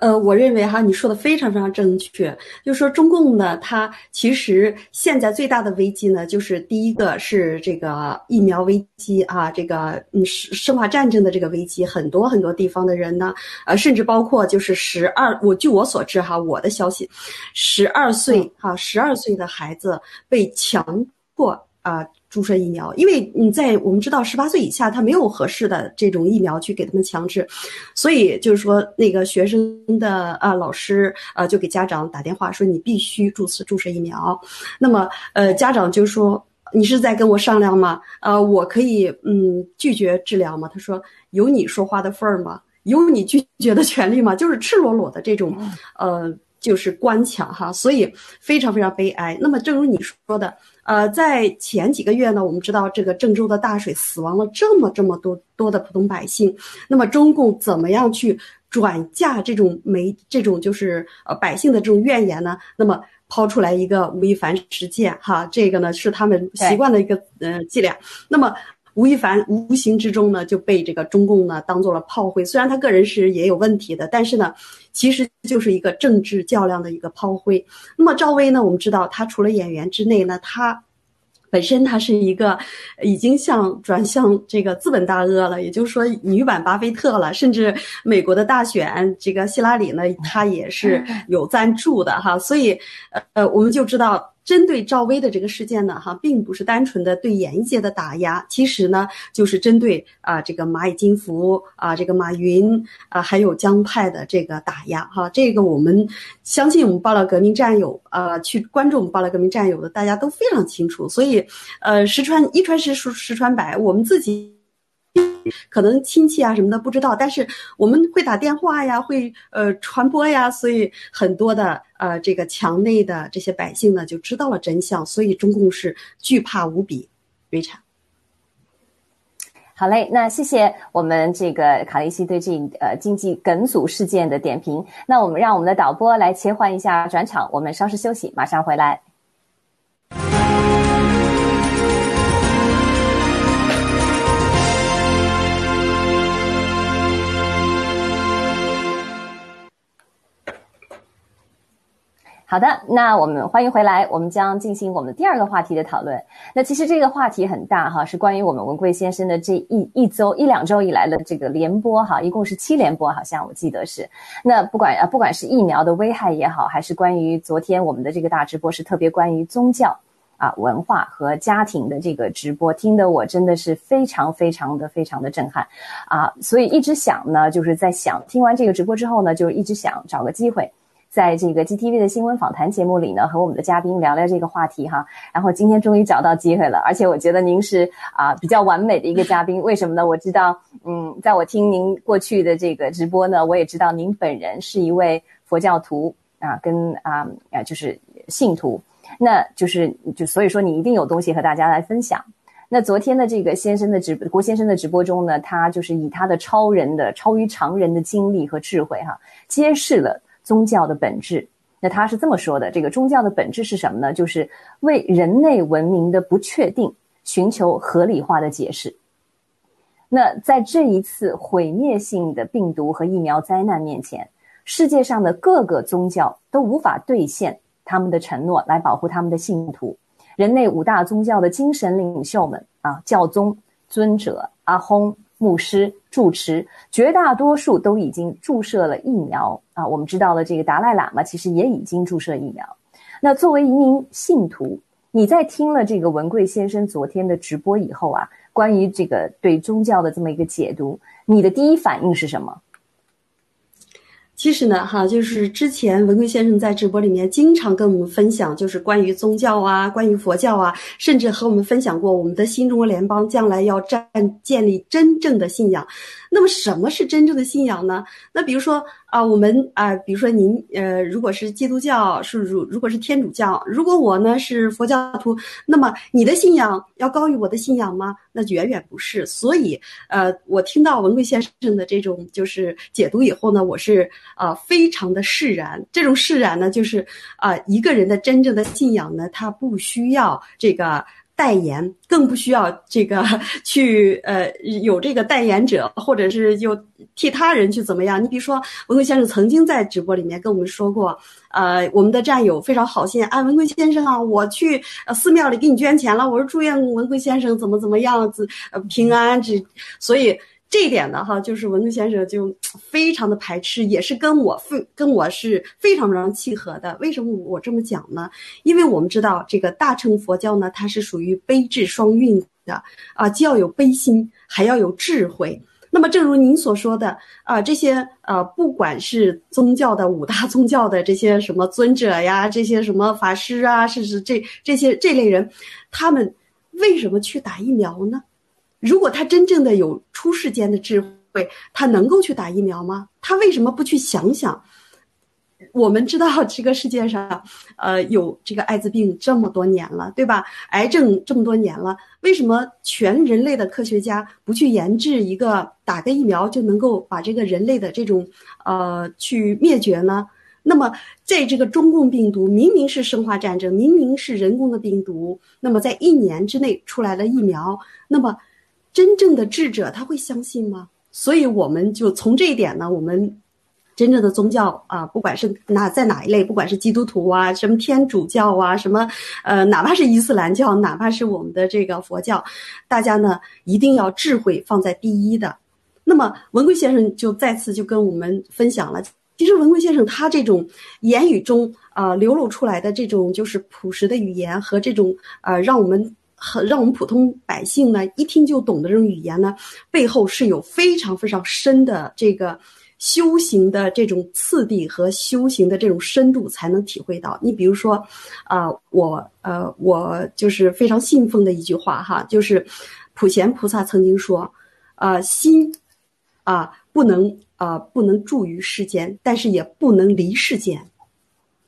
[SPEAKER 3] 呃，我认为哈，你说的非常非常正确。就是说，中共呢，它其实现在最大的危机呢，就是第一个是这个疫苗危机啊，这个嗯生生化战争的这个危机，很多很多地方的人呢，呃，甚至包括就是十二，我据我所知哈，我的消息，十二岁哈，十二岁的孩子被强迫啊。注射疫苗，因为你在我们知道十八岁以下他没有合适的这种疫苗去给他们强制，所以就是说那个学生的啊老师啊就给家长打电话说你必须注射注射疫苗，那么呃家长就说你是在跟我商量吗？呃我可以嗯拒绝治疗吗？他说有你说话的份儿吗？有你拒绝的权利吗？就是赤裸裸的这种呃就是官腔哈，所以非常非常悲哀。那么正如你说的。呃，在前几个月呢，我们知道这个郑州的大水死亡了这么这么多多的普通百姓，那么中共怎么样去转嫁这种没这种就是呃百姓的这种怨言呢？那么抛出来一个吴亦凡事件，哈，这个呢是他们习惯的一个呃伎俩。那么。吴亦凡无形之中呢就被这个中共呢当做了炮灰，虽然他个人是也有问题的，但是呢，其实就是一个政治较量的一个炮灰。那么赵薇呢，我们知道她除了演员之内呢，她本身她是一个已经向转向这个资本大鳄了，也就是说女版巴菲特了，甚至美国的大选这个希拉里呢，她也是有赞助的哈，所以呃，我们就知道。针对赵薇的这个事件呢，哈，并不是单纯的对演艺界的打压，其实呢，就是针对啊这个蚂蚁金服啊，这个马云啊，还有江派的这个打压，哈，这个我们相信我们爆料革命战友啊，去关注我们爆料革命战友的，大家都非常清楚，所以，呃，十传一传十，十十传百，我们自己。可能亲戚啊什么的不知道，但是我们会打电话呀，会呃传播呀，所以很多的呃这个墙内的这些百姓呢就知道了真相，所以中共是惧怕无比。瑞查，
[SPEAKER 2] 好嘞，那谢谢我们这个卡利西对这呃经济梗阻事件的点评。那我们让我们的导播来切换一下转场，我们稍事休息，马上回来。好的，那我们欢迎回来，我们将进行我们第二个话题的讨论。那其实这个话题很大哈，是关于我们文贵先生的这一一周一两周以来的这个联播哈，一共是七连播，好像我记得是。那不管啊，不管是疫苗的危害也好，还是关于昨天我们的这个大直播是特别关于宗教啊、文化和家庭的这个直播，听得我真的是非常非常的非常的震撼啊！所以一直想呢，就是在想听完这个直播之后呢，就一直想找个机会。在这个 GTV 的新闻访谈节目里呢，和我们的嘉宾聊聊这个话题哈。然后今天终于找到机会了，而且我觉得您是啊比较完美的一个嘉宾。为什么呢？我知道，嗯，在我听您过去的这个直播呢，我也知道您本人是一位佛教徒啊，跟啊啊就是信徒，那就是就所以说你一定有东西和大家来分享。那昨天的这个先生的直郭先生的直播中呢，他就是以他的超人的超于常人的经历和智慧哈，揭示了。宗教的本质，那他是这么说的：这个宗教的本质是什么呢？就是为人类文明的不确定寻求合理化的解释。那在这一次毁灭性的病毒和疫苗灾难面前，世界上的各个宗教都无法兑现他们的承诺来保护他们的信徒。人类五大宗教的精神领袖们啊，教宗、尊者、阿訇、牧师、住持，绝大多数都已经注射了疫苗啊。我们知道了，这个达赖喇嘛其实也已经注射疫苗。那作为一名信徒，你在听了这个文贵先生昨天的直播以后啊，关于这个对宗教的这么一个解读，你的第一反应是什么？
[SPEAKER 3] 其实呢，哈，就是之前文贵先生在直播里面经常跟我们分享，就是关于宗教啊，关于佛教啊，甚至和我们分享过我们的新中国联邦将来要站建立真正的信仰。那么什么是真正的信仰呢？那比如说啊，我们啊，比如说您呃，如果是基督教，是如如果是天主教，如果我呢是佛教徒，那么你的信仰要高于我的信仰吗？那远远不是。所以呃，我听到文贵先生的这种就是解读以后呢，我是啊非常的释然。这种释然呢，就是啊一个人的真正的信仰呢，他不需要这个。代言更不需要这个 去呃有这个代言者，或者是有替他人去怎么样？你比如说文贵先生曾经在直播里面跟我们说过，呃，我们的战友非常好心啊，文贵先生啊，我去寺庙里给你捐钱了，我说祝愿文贵先生怎么怎么样子呃平安这，所以。这一点呢，哈，就是文贵先生就 非常的排斥，也是跟我非跟我是非常非常契合的。为什么我这么讲呢？因为我们知道这个大乘佛教呢，它是属于悲智双运的啊，既要有悲心，还要有智慧。那么，正如您所说的啊，这些呃，不管是宗教的五大宗教的这些什么尊者呀，这些什么法师啊，甚至这这些这类人，他们为什么去打疫苗呢？如果他真正的有出世间的智慧，他能够去打疫苗吗？他为什么不去想想？我们知道这个世界上，呃，有这个艾滋病这么多年了，对吧？癌症这么多年了，为什么全人类的科学家不去研制一个打个疫苗就能够把这个人类的这种呃去灭绝呢？那么，在这个中共病毒明明是生化战争，明明是人工的病毒，那么在一年之内出来了疫苗，那么。真正的智者他会相信吗？所以我们就从这一点呢，我们真正的宗教啊，不管是哪在哪一类，不管是基督徒啊，什么天主教啊，什么呃，哪怕是伊斯兰教，哪怕是我们的这个佛教，大家呢一定要智慧放在第一的。那么文贵先生就再次就跟我们分享了，其实文贵先生他这种言语中啊流露出来的这种就是朴实的语言和这种呃让我们。很让我们普通百姓呢一听就懂的这种语言呢，背后是有非常非常深的这个修行的这种次第和修行的这种深度才能体会到。你比如说，啊，我呃我就是非常信奉的一句话哈，就是普贤菩萨曾经说，啊心啊不能啊不能住于世间，但是也不能离世间。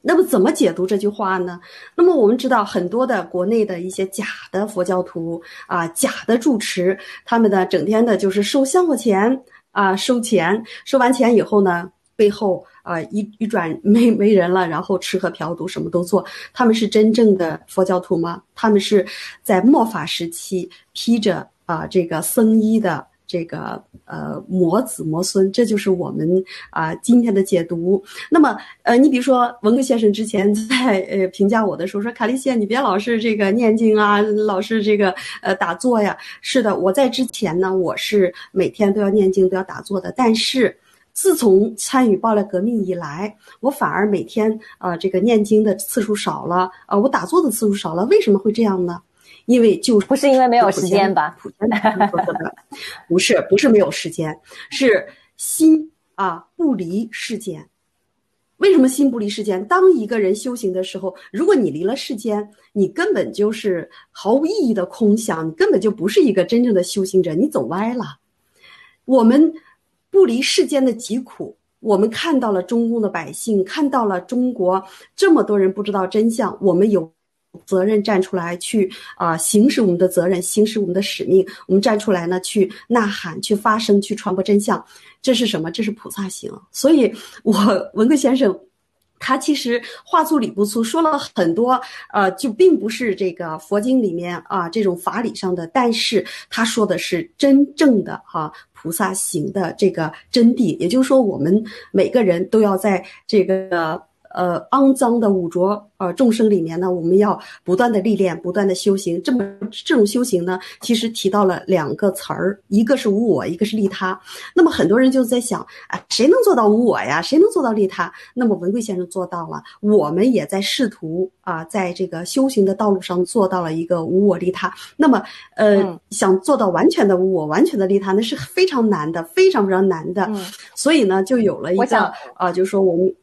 [SPEAKER 3] 那么怎么解读这句话呢？那么我们知道很多的国内的一些假的佛教徒啊，假的住持，他们呢整天的就是收香火钱啊，收钱，收完钱以后呢，背后啊一一转没没人了，然后吃喝嫖赌什么都做。他们是真正的佛教徒吗？他们是在末法时期披着啊这个僧衣的。这个呃，魔子魔孙，这就是我们啊今天的解读。那么呃，你比如说文革先生之前在呃评价我的时候说，卡利西，你别老是这个念经啊，老是这个呃打坐呀。是的，我在之前呢，我是每天都要念经，都要打坐的。但是自从参与爆料革命以来，我反而每天啊这个念经的次数少了，啊我打坐的次数少了。为什么会这样呢？因为就
[SPEAKER 2] 不是因为没有时间吧？
[SPEAKER 3] 不是，不是没有时间，是心啊不离世间。为什么心不离世间？当一个人修行的时候，如果你离了世间，你根本就是毫无意义的空想，你根本就不是一个真正的修行者，你走歪了。我们不离世间的疾苦，我们看到了中共的百姓，看到了中国这么多人不知道真相，我们有。责任站出来去啊，行使我们的责任，行使我们的使命。我们站出来呢，去呐喊，去发声，去传播真相。这是什么？这是菩萨行。所以，我文贵先生。他其实话粗理不粗，说了很多，呃，就并不是这个佛经里面啊这种法理上的，但是他说的是真正的哈菩萨行的这个真谛，也就是说，我们每个人都要在这个。呃，肮脏的五浊呃众生里面呢，我们要不断的历练，不断的修行。这么这种修行呢，其实提到了两个词儿，一个是无我，一个是利他。那么很多人就在想，啊，谁能做到无我呀？谁能做到利他？那么文贵先生做到了，我们也在试图啊，在这个修行的道路上做到了一个无我利他。那么，呃，想做到完全的无我，完全的利他，那是非常难的，非常非常难的。所以呢，就有了一个啊，就是说我们。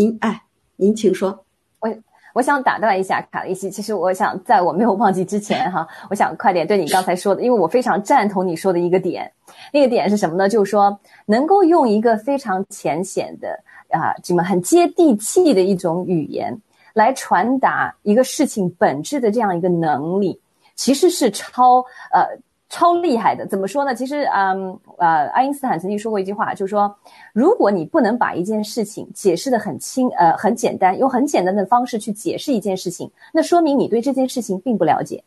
[SPEAKER 3] 您哎，您请说。
[SPEAKER 2] 我我想打断一下卡利西，其实我想在我没有忘记之前哈，我想快点对你刚才说的，因为我非常赞同你说的一个点。那个点是什么呢？就是说能够用一个非常浅显的啊，这么很接地气的一种语言来传达一个事情本质的这样一个能力，其实是超呃。超厉害的，怎么说呢？其实，嗯，呃，爱因斯坦曾经说过一句话，就是说，如果你不能把一件事情解释的很清，呃，很简单，用很简单的方式去解释一件事情，那说明你对这件事情并不了解。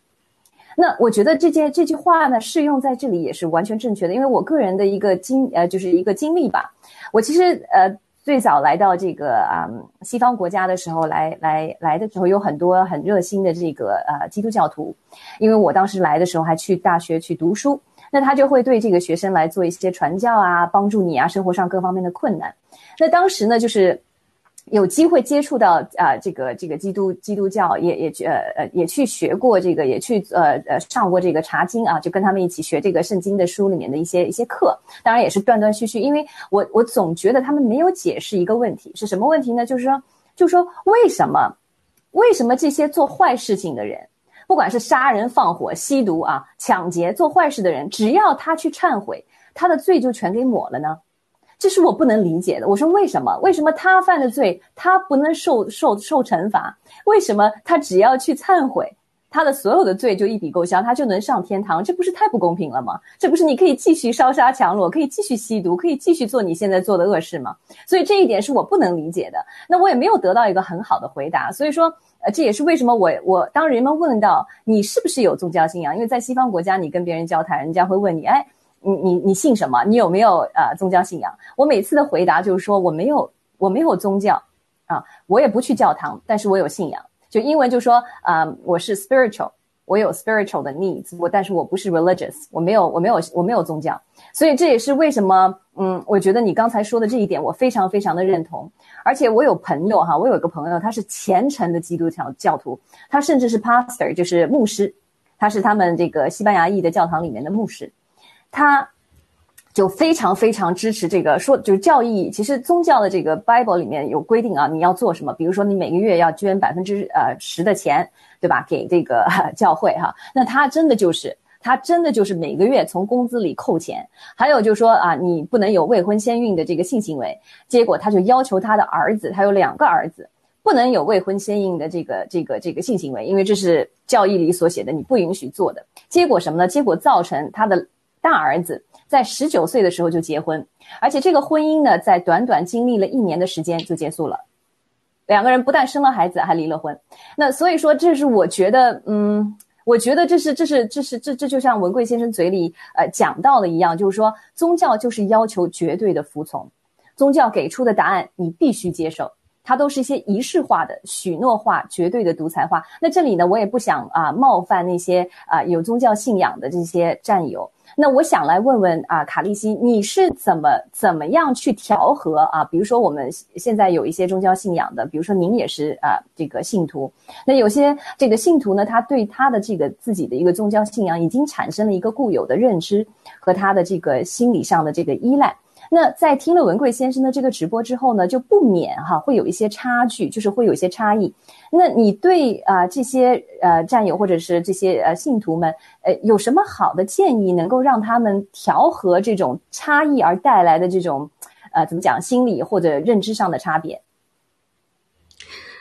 [SPEAKER 2] 那我觉得这件这句话呢，适用在这里也是完全正确的，因为我个人的一个经，呃，就是一个经历吧。我其实，呃。最早来到这个啊西方国家的时候，来来来的时候有很多很热心的这个呃基督教徒，因为我当时来的时候还去大学去读书，那他就会对这个学生来做一些传教啊，帮助你啊生活上各方面的困难。那当时呢，就是。有机会接触到啊，这个这个基督基督教也也去呃呃也去学过这个，也去呃呃上过这个查经啊，就跟他们一起学这个圣经的书里面的一些一些课，当然也是断断续续，因为我我总觉得他们没有解释一个问题是什么问题呢？就是说，就是说为什么为什么这些做坏事情的人，不管是杀人放火、吸毒啊、抢劫、做坏事的人，只要他去忏悔，他的罪就全给抹了呢？这是我不能理解的。我说为什么？为什么他犯的罪他不能受受受惩罚？为什么他只要去忏悔，他的所有的罪就一笔勾销，他就能上天堂？这不是太不公平了吗？这不是你可以继续烧杀抢掠，可以继续吸毒，可以继续做你现在做的恶事吗？所以这一点是我不能理解的。那我也没有得到一个很好的回答。所以说，呃，这也是为什么我我当人们问到你是不是有宗教信仰，因为在西方国家，你跟别人交谈，人家会问你，哎。你你你信什么？你有没有呃宗教信仰？我每次的回答就是说我没有，我没有宗教，啊，我也不去教堂，但是我有信仰。就英文就说啊，我是 spiritual，我有 spiritual 的 needs，我但是我不是 religious，我没有我没有我没有宗教。所以这也是为什么，嗯，我觉得你刚才说的这一点我非常非常的认同。而且我有朋友哈，我有一个朋友他是虔诚的基督教教徒，他甚至是 pastor，就是牧师，他是他们这个西班牙裔的教堂里面的牧师。他就非常非常支持这个，说就是教义。其实宗教的这个 Bible 里面有规定啊，你要做什么？比如说你每个月要捐百分之呃十的钱，对吧？给这个教会哈。那他真的就是，他真的就是每个月从工资里扣钱。还有就是说啊，你不能有未婚先孕的这个性行为。结果他就要求他的儿子，他有两个儿子，不能有未婚先孕的这个这个这个性行为，因为这是教义里所写的，你不允许做的。结果什么呢？结果造成他的。大儿子在十九岁的时候就结婚，而且这个婚姻呢，在短短经历了一年的时间就结束了。两个人不但生了孩子，还离了婚。那所以说，这是我觉得，嗯，我觉得这是这是这是这这就像文贵先生嘴里呃讲到的一样，就是说宗教就是要求绝对的服从，宗教给出的答案你必须接受。它都是一些仪式化的、许诺化、绝对的独裁化。那这里呢，我也不想啊冒犯那些啊有宗教信仰的这些战友。那我想来问问啊，卡利西，你是怎么怎么样去调和啊？比如说我们现在有一些宗教信仰的，比如说您也是啊这个信徒。那有些这个信徒呢，他对他的这个自己的一个宗教信仰已经产生了一个固有的认知和他的这个心理上的这个依赖。那在听了文贵先生的这个直播之后呢，就不免哈会有一些差距，就是会有一些差异。那你对啊这些呃战友或者是这些呃信徒们，呃有什么好的建议，能够让他们调和这种差异而带来的这种呃怎么讲心理或者认知上的差别？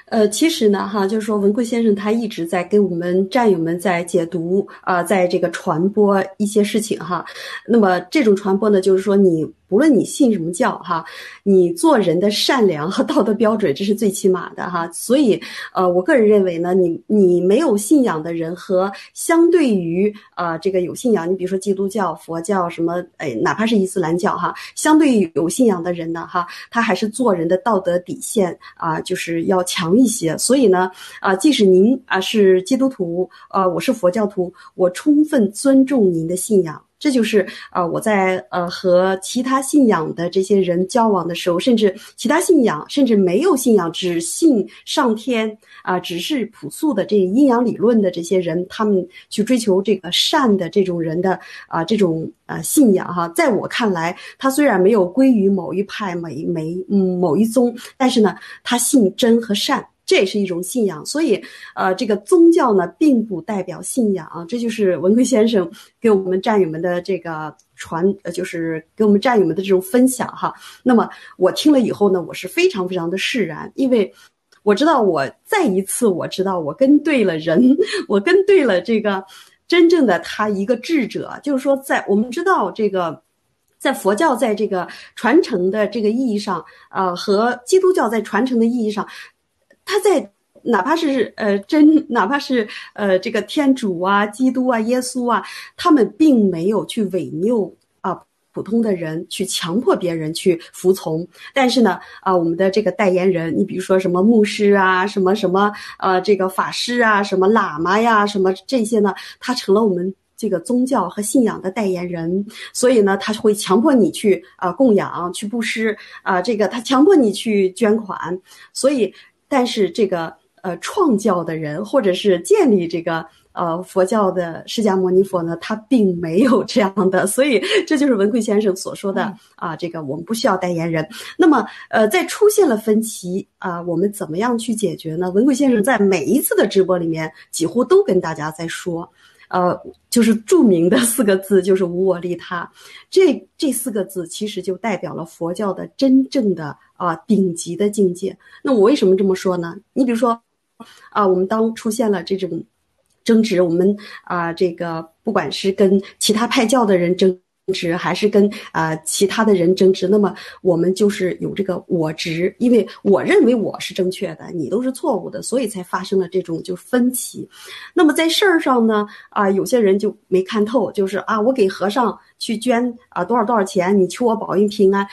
[SPEAKER 3] 呃，其实呢，哈，就是说文贵先生他一直在跟我们战友们在解读啊，在这个传播一些事情哈。那么这种传播呢，就是说你。不论你信什么教哈，你做人的善良和道德标准这是最起码的哈。所以，呃，我个人认为呢，你你没有信仰的人和相对于呃这个有信仰，你比如说基督教、佛教什么，哎，哪怕是伊斯兰教哈，相对于有信仰的人呢哈，他还是做人的道德底线啊，就是要强一些。所以呢，啊，即使您啊是基督徒，呃，我是佛教徒，我充分尊重您的信仰。这就是啊，我在呃和其他信仰的这些人交往的时候，甚至其他信仰，甚至没有信仰，只信上天啊，只是朴素的这阴阳理论的这些人，他们去追求这个善的这种人的啊这种呃信仰哈，在我看来，他虽然没有归于某一派、每每嗯某一宗，但是呢，他信真和善。这也是一种信仰，所以，呃，这个宗教呢，并不代表信仰啊。这就是文贵先生给我们战友们的这个传，呃，就是给我们战友们的这种分享哈。那么我听了以后呢，我是非常非常的释然，因为我知道我再一次我知道我跟对了人，我跟对了这个真正的他一个智者，就是说，在我们知道这个，在佛教在这个传承的这个意义上，呃，和基督教在传承的意义上。他在哪怕是呃真，哪怕是呃这个天主啊、基督啊、耶稣啊，他们并没有去违拗啊普通的人，去强迫别人去服从。但是呢，啊我们的这个代言人，你比如说什么牧师啊、什么什么呃这个法师啊、什么喇嘛呀、什么这些呢，他成了我们这个宗教和信仰的代言人。所以呢，他会强迫你去啊供养、去布施啊，这个他强迫你去捐款，所以。但是这个呃创教的人，或者是建立这个呃佛教的释迦牟尼佛呢，他并没有这样的，所以这就是文贵先生所说的啊，这个我们不需要代言人。那么呃，在出现了分歧啊，我们怎么样去解决呢？文贵先生在每一次的直播里面，几乎都跟大家在说。呃，就是著名的四个字，就是无我利他。这这四个字其实就代表了佛教的真正的啊顶级的境界。那我为什么这么说呢？你比如说，啊，我们当出现了这种争执，我们啊这个不管是跟其他派教的人争。执还是跟啊其他的人争执，那么我们就是有这个我执，因为我认为我是正确的，你都是错误的，所以才发生了这种就分歧。那么在事儿上呢，啊有些人就没看透，就是啊我给和尚去捐啊多少多少钱，你求我保佑平安，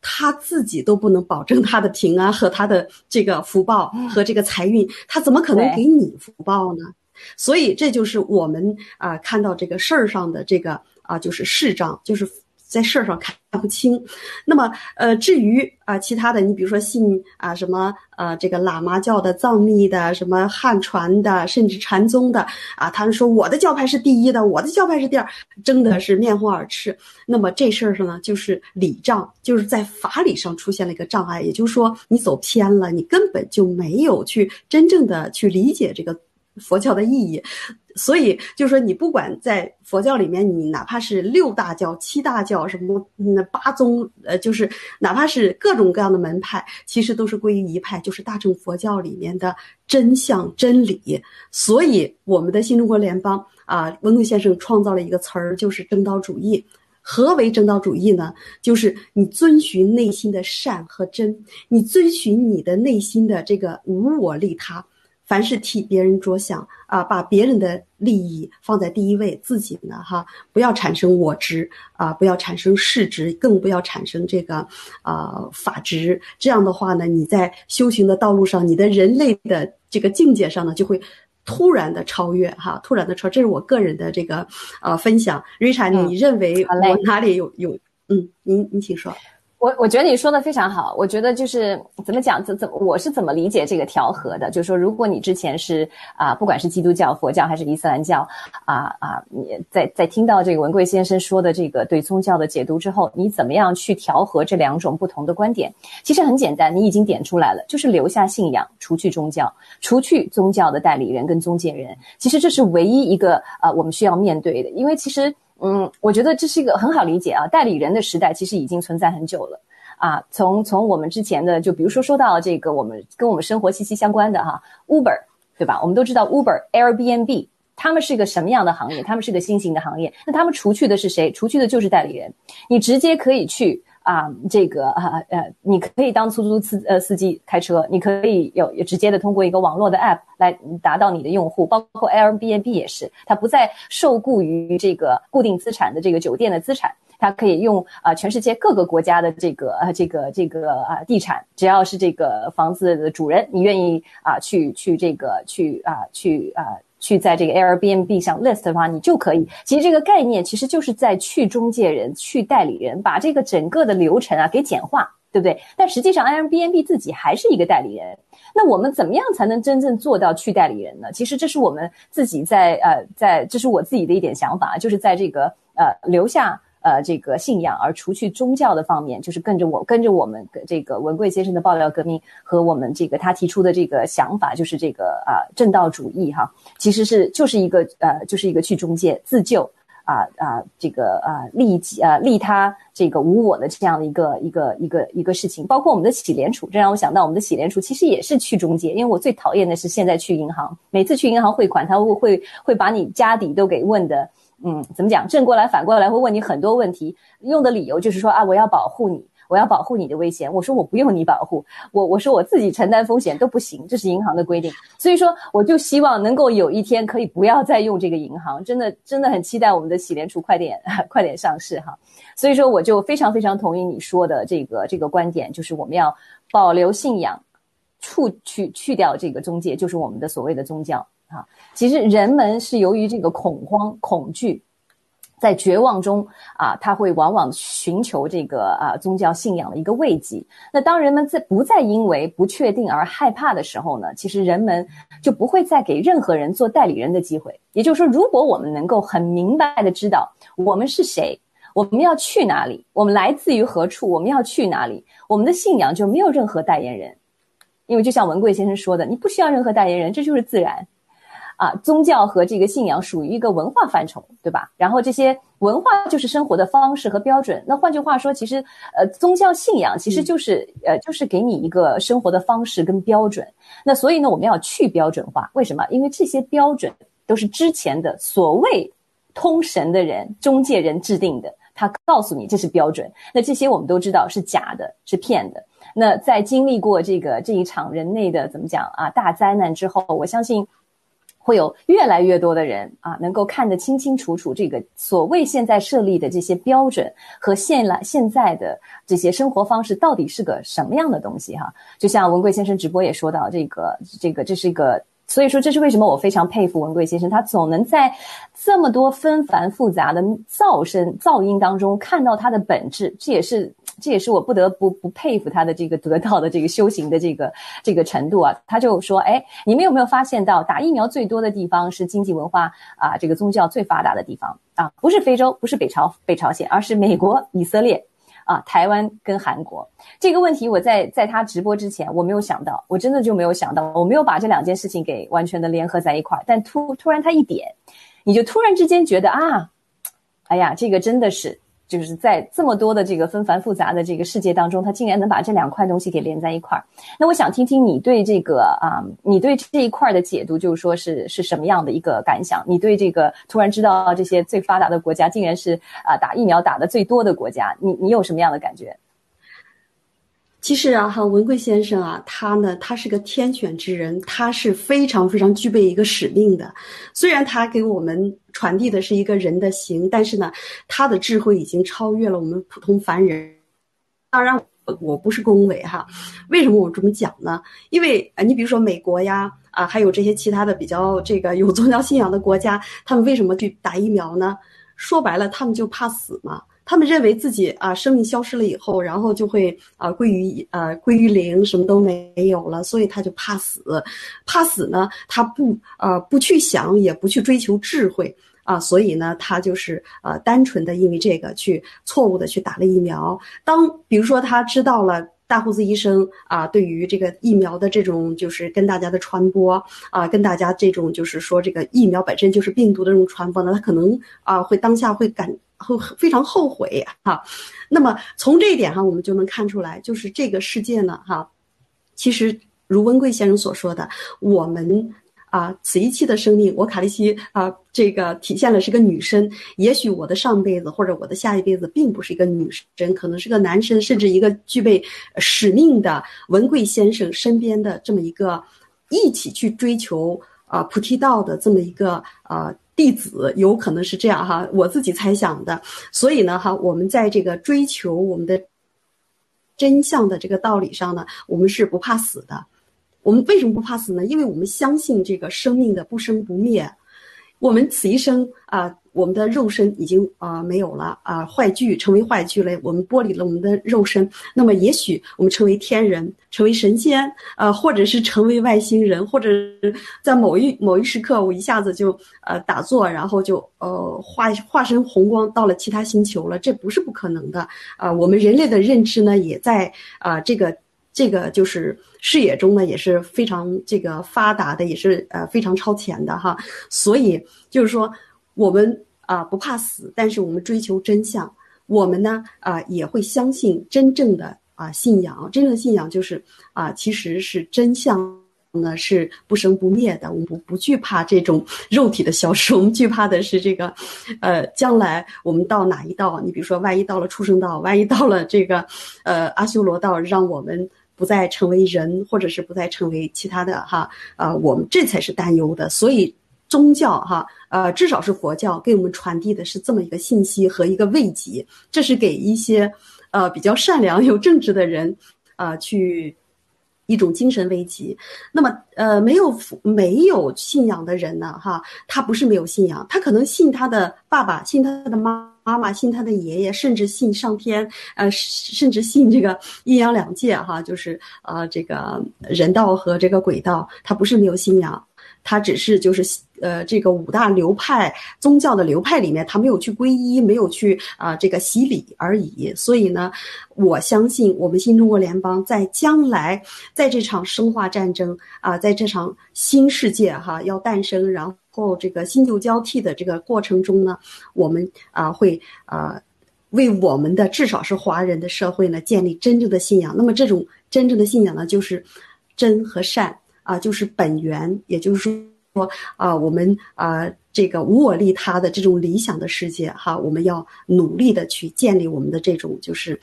[SPEAKER 3] 他自己都不能保证他的平安和他的这个福报和这个财运，他怎么可能给你福报呢？所以这就是我们啊看到这个事儿上的这个。啊，就是视障，就是在事儿上看不清。那么，呃，至于啊，其他的，你比如说信啊什么呃这个喇嘛教的、藏密的、什么汉传的，甚至禅宗的啊，他们说我的教派是第一的，我的教派是第二，争的是面红耳赤。那么这事儿上呢，就是礼障，就是在法理上出现了一个障碍，也就是说你走偏了，你根本就没有去真正的去理解这个佛教的意义。所以就是说，你不管在佛教里面，你哪怕是六大教、七大教，什么那八宗，呃，就是哪怕是各种各样的门派，其实都是归于一派，就是大乘佛教里面的真相真理。所以，我们的新中国联邦啊，文贵先生创造了一个词儿，就是正道主义。何为正道主义呢？就是你遵循内心的善和真，你遵循你的内心的这个无我利他。凡是替别人着想啊，把别人的利益放在第一位，自己呢哈，不要产生我执啊，不要产生世执，更不要产生这个啊法执。这样的话呢，你在修行的道路上，你的人类的这个境界上呢，就会突然的超越哈，突然的超。这是我个人的这个呃分享。瑞查，你认为我哪里有有嗯？您您请说。
[SPEAKER 2] 我我觉得你说的非常好，我觉得就是怎么讲怎怎我是怎么理解这个调和的？就是说，如果你之前是啊，不管是基督教、佛教还是伊斯兰教，啊啊，你在在听到这个文贵先生说的这个对宗教的解读之后，你怎么样去调和这两种不同的观点？其实很简单，你已经点出来了，就是留下信仰，除去宗教，除去宗教的代理人跟中介人。其实这是唯一一个啊，我们需要面对的，因为其实。嗯，我觉得这是一个很好理解啊。代理人的时代其实已经存在很久了啊。从从我们之前的，就比如说说到这个，我们跟我们生活息息相关的哈，Uber，对吧？我们都知道 Uber、Airbnb，他们是一个什么样的行业？他们是个新型的行业。那他们除去的是谁？除去的就是代理人。你直接可以去啊，这个啊呃，你可以当出租司呃司机开车，你可以有有直接的通过一个网络的 app 来达到你的用户，包括 Airbnb 也是，它不再受雇于这个固定资产的这个酒店的资产，它可以用啊全世界各个国家的这个这个这个啊地产，只要是这个房子的主人，你愿意啊去去这个去啊去啊。去在这个 Airbnb 上 list 的话，你就可以。其实这个概念其实就是在去中介人、去代理人，把这个整个的流程啊给简化，对不对？但实际上 Airbnb 自己还是一个代理人。那我们怎么样才能真正做到去代理人呢？其实这是我们自己在呃在，这是我自己的一点想法，就是在这个呃留下。呃，这个信仰，而除去宗教的方面，就是跟着我，跟着我们这个文贵先生的爆料革命和我们这个他提出的这个想法，就是这个啊正道主义哈，其实是就是一个呃，就是一个去中介自救啊啊这个啊利己啊利他这个无我的这样的一个一个一个一个事情，包括我们的洗联储，这让我想到我们的洗联储其实也是去中介，因为我最讨厌的是现在去银行，每次去银行汇款，他会会会把你家底都给问的。嗯，怎么讲？正过来反过来会问你很多问题，用的理由就是说啊，我要保护你，我要保护你的危险。我说我不用你保护，我我说我自己承担风险都不行，这是银行的规定。所以说，我就希望能够有一天可以不要再用这个银行，真的真的很期待我们的喜联储快点 快点上市哈。所以说，我就非常非常同意你说的这个这个观点，就是我们要保留信仰，除去去掉这个中介，就是我们的所谓的宗教。啊，其实人们是由于这个恐慌、恐惧，在绝望中啊，他会往往寻求这个啊宗教信仰的一个慰藉。那当人们在不再因为不确定而害怕的时候呢，其实人们就不会再给任何人做代理人的机会。也就是说，如果我们能够很明白的知道我们是谁，我们要去哪里，我们来自于何处，我们要去哪里，我们的信仰就没有任何代言人，因为就像文贵先生说的，你不需要任何代言人，这就是自然。啊，宗教和这个信仰属于一个文化范畴，对吧？然后这些文化就是生活的方式和标准。那换句话说，其实呃，宗教信仰其实就是呃，就是给你一个生活的方式跟标准。那所以呢，我们要去标准化。为什么？因为这些标准都是之前的所谓通神的人、中介人制定的，他告诉你这是标准。那这些我们都知道是假的，是骗的。那在经历过这个这一场人类的怎么讲啊大灾难之后，我相信。会有越来越多的人啊，能够看得清清楚楚，这个所谓现在设立的这些标准和现了现在的这些生活方式到底是个什么样的东西哈？就像文贵先生直播也说到，这个这个这是一个。所以说，这是为什么我非常佩服文贵先生，他总能在这么多纷繁复杂的噪声、噪音当中看到它的本质。这也是，这也是我不得不不佩服他的这个得到的这个修行的这个这个程度啊。他就说：“哎，你们有没有发现到，打疫苗最多的地方是经济文化啊，这个宗教最发达的地方啊？不是非洲，不是北朝北朝鲜，而是美国、以色列。”啊，台湾跟韩国这个问题，我在在他直播之前，我没有想到，我真的就没有想到，我没有把这两件事情给完全的联合在一块儿。但突突然他一点，你就突然之间觉得啊，哎呀，这个真的是。就是在这么多的这个纷繁复杂的这个世界当中，他竟然能把这两块东西给连在一块儿。那我想听听你对这个啊，你对这一块的解读，就是说是是什么样的一个感想？你对这个突然知道这些最发达的国家竟然是啊打疫苗打的最多的国家，你你有什么样的感觉？
[SPEAKER 3] 其实啊，哈文贵先生啊，他呢，他是个天选之人，他是非常非常具备一个使命的。虽然他给我们传递的是一个人的形，但是呢，他的智慧已经超越了我们普通凡人。当然，我不是恭维哈。为什么我这么讲呢？因为啊，你比如说美国呀，啊，还有这些其他的比较这个有宗教信仰的国家，他们为什么去打疫苗呢？说白了，他们就怕死嘛。他们认为自己啊，生命消失了以后，然后就会啊归于呃归于零，什么都没有了，所以他就怕死，怕死呢，他不呃不去想，也不去追求智慧啊，所以呢，他就是呃单纯的因为这个去错误的去打了疫苗。当比如说他知道了大胡子医生啊，对于这个疫苗的这种就是跟大家的传播啊，跟大家这种就是说这个疫苗本身就是病毒的这种传播呢，他可能啊会当下会感。后非常后悔哈，那么从这一点上，我们就能看出来，就是这个世界呢哈，其实如温贵先生所说的，我们啊，此一期的生命，我卡利西啊，这个体现了是个女生。也许我的上辈子或者我的下一辈子并不是一个女生，可能是个男生，甚至一个具备使命的文贵先生身边的这么一个一起去追求啊菩提道的这么一个啊弟子，有可能是这样哈，我自己猜想的。所以呢，哈，我们在这个追求我们的真相的这个道理上呢，我们是不怕死的。我们为什么不怕死呢？因为我们相信这个生命的不生不灭。我们此一生啊，我们的肉身已经啊没有了啊，坏具成为坏具了。我们剥离了我们的肉身，那么也许我们成为天人，成为神仙，呃，或者是成为外星人，或者在某一某一时刻，我一下子就呃打坐，然后就呃化化身红光到了其他星球了。这不是不可能的啊。我们人类的认知呢，也在啊这个。这个就是视野中呢，也是非常这个发达的，也是呃非常超前的哈。所以就是说，我们啊不怕死，但是我们追求真相。我们呢啊也会相信真正的啊信仰，真正的信仰就是啊其实是真相呢是不生不灭的。我们不不惧怕这种肉体的消失，我们惧怕的是这个，呃将来我们到哪一道？你比如说，万一到了畜生道，万一到了这个呃阿修罗道，让我们。不再成为人，或者是不再成为其他的哈，啊，我们这才是担忧的。所以宗教哈，呃，至少是佛教给我们传递的是这么一个信息和一个慰藉，这是给一些呃比较善良、有正直的人啊去一种精神慰藉。那么呃，没有没有信仰的人呢，哈，他不是没有信仰，他可能信他的爸爸，信他的妈。妈妈信他的爷爷，甚至信上天，呃，甚至信这个阴阳两界，哈，就是呃，这个人道和这个鬼道，他不是没有信仰，他只是就是呃，这个五大流派宗教的流派里面，他没有去皈依，没有去啊这个洗礼而已。所以呢，我相信我们新中国联邦在将来，在这场生化战争啊，在这场新世界哈要诞生，然后。这个新旧交替的这个过程中呢，我们啊会啊为我们的至少是华人的社会呢建立真正的信仰。那么这种真正的信仰呢，就是真和善啊，就是本源，也就是说啊，我们啊这个无我利他的这种理想的世界哈，我们要努力的去建立我们的这种就是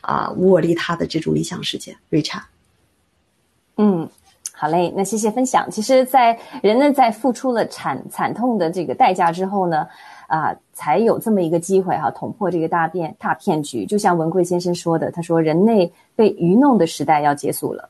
[SPEAKER 3] 啊无我利他的这种理想世界。瑞查，
[SPEAKER 2] 嗯。好嘞，那谢谢分享。其实，在人呢在付出了惨惨痛的这个代价之后呢，啊，才有这么一个机会哈，捅破这个大变大骗局。就像文贵先生说的，他说人类被愚弄的时代要结束了。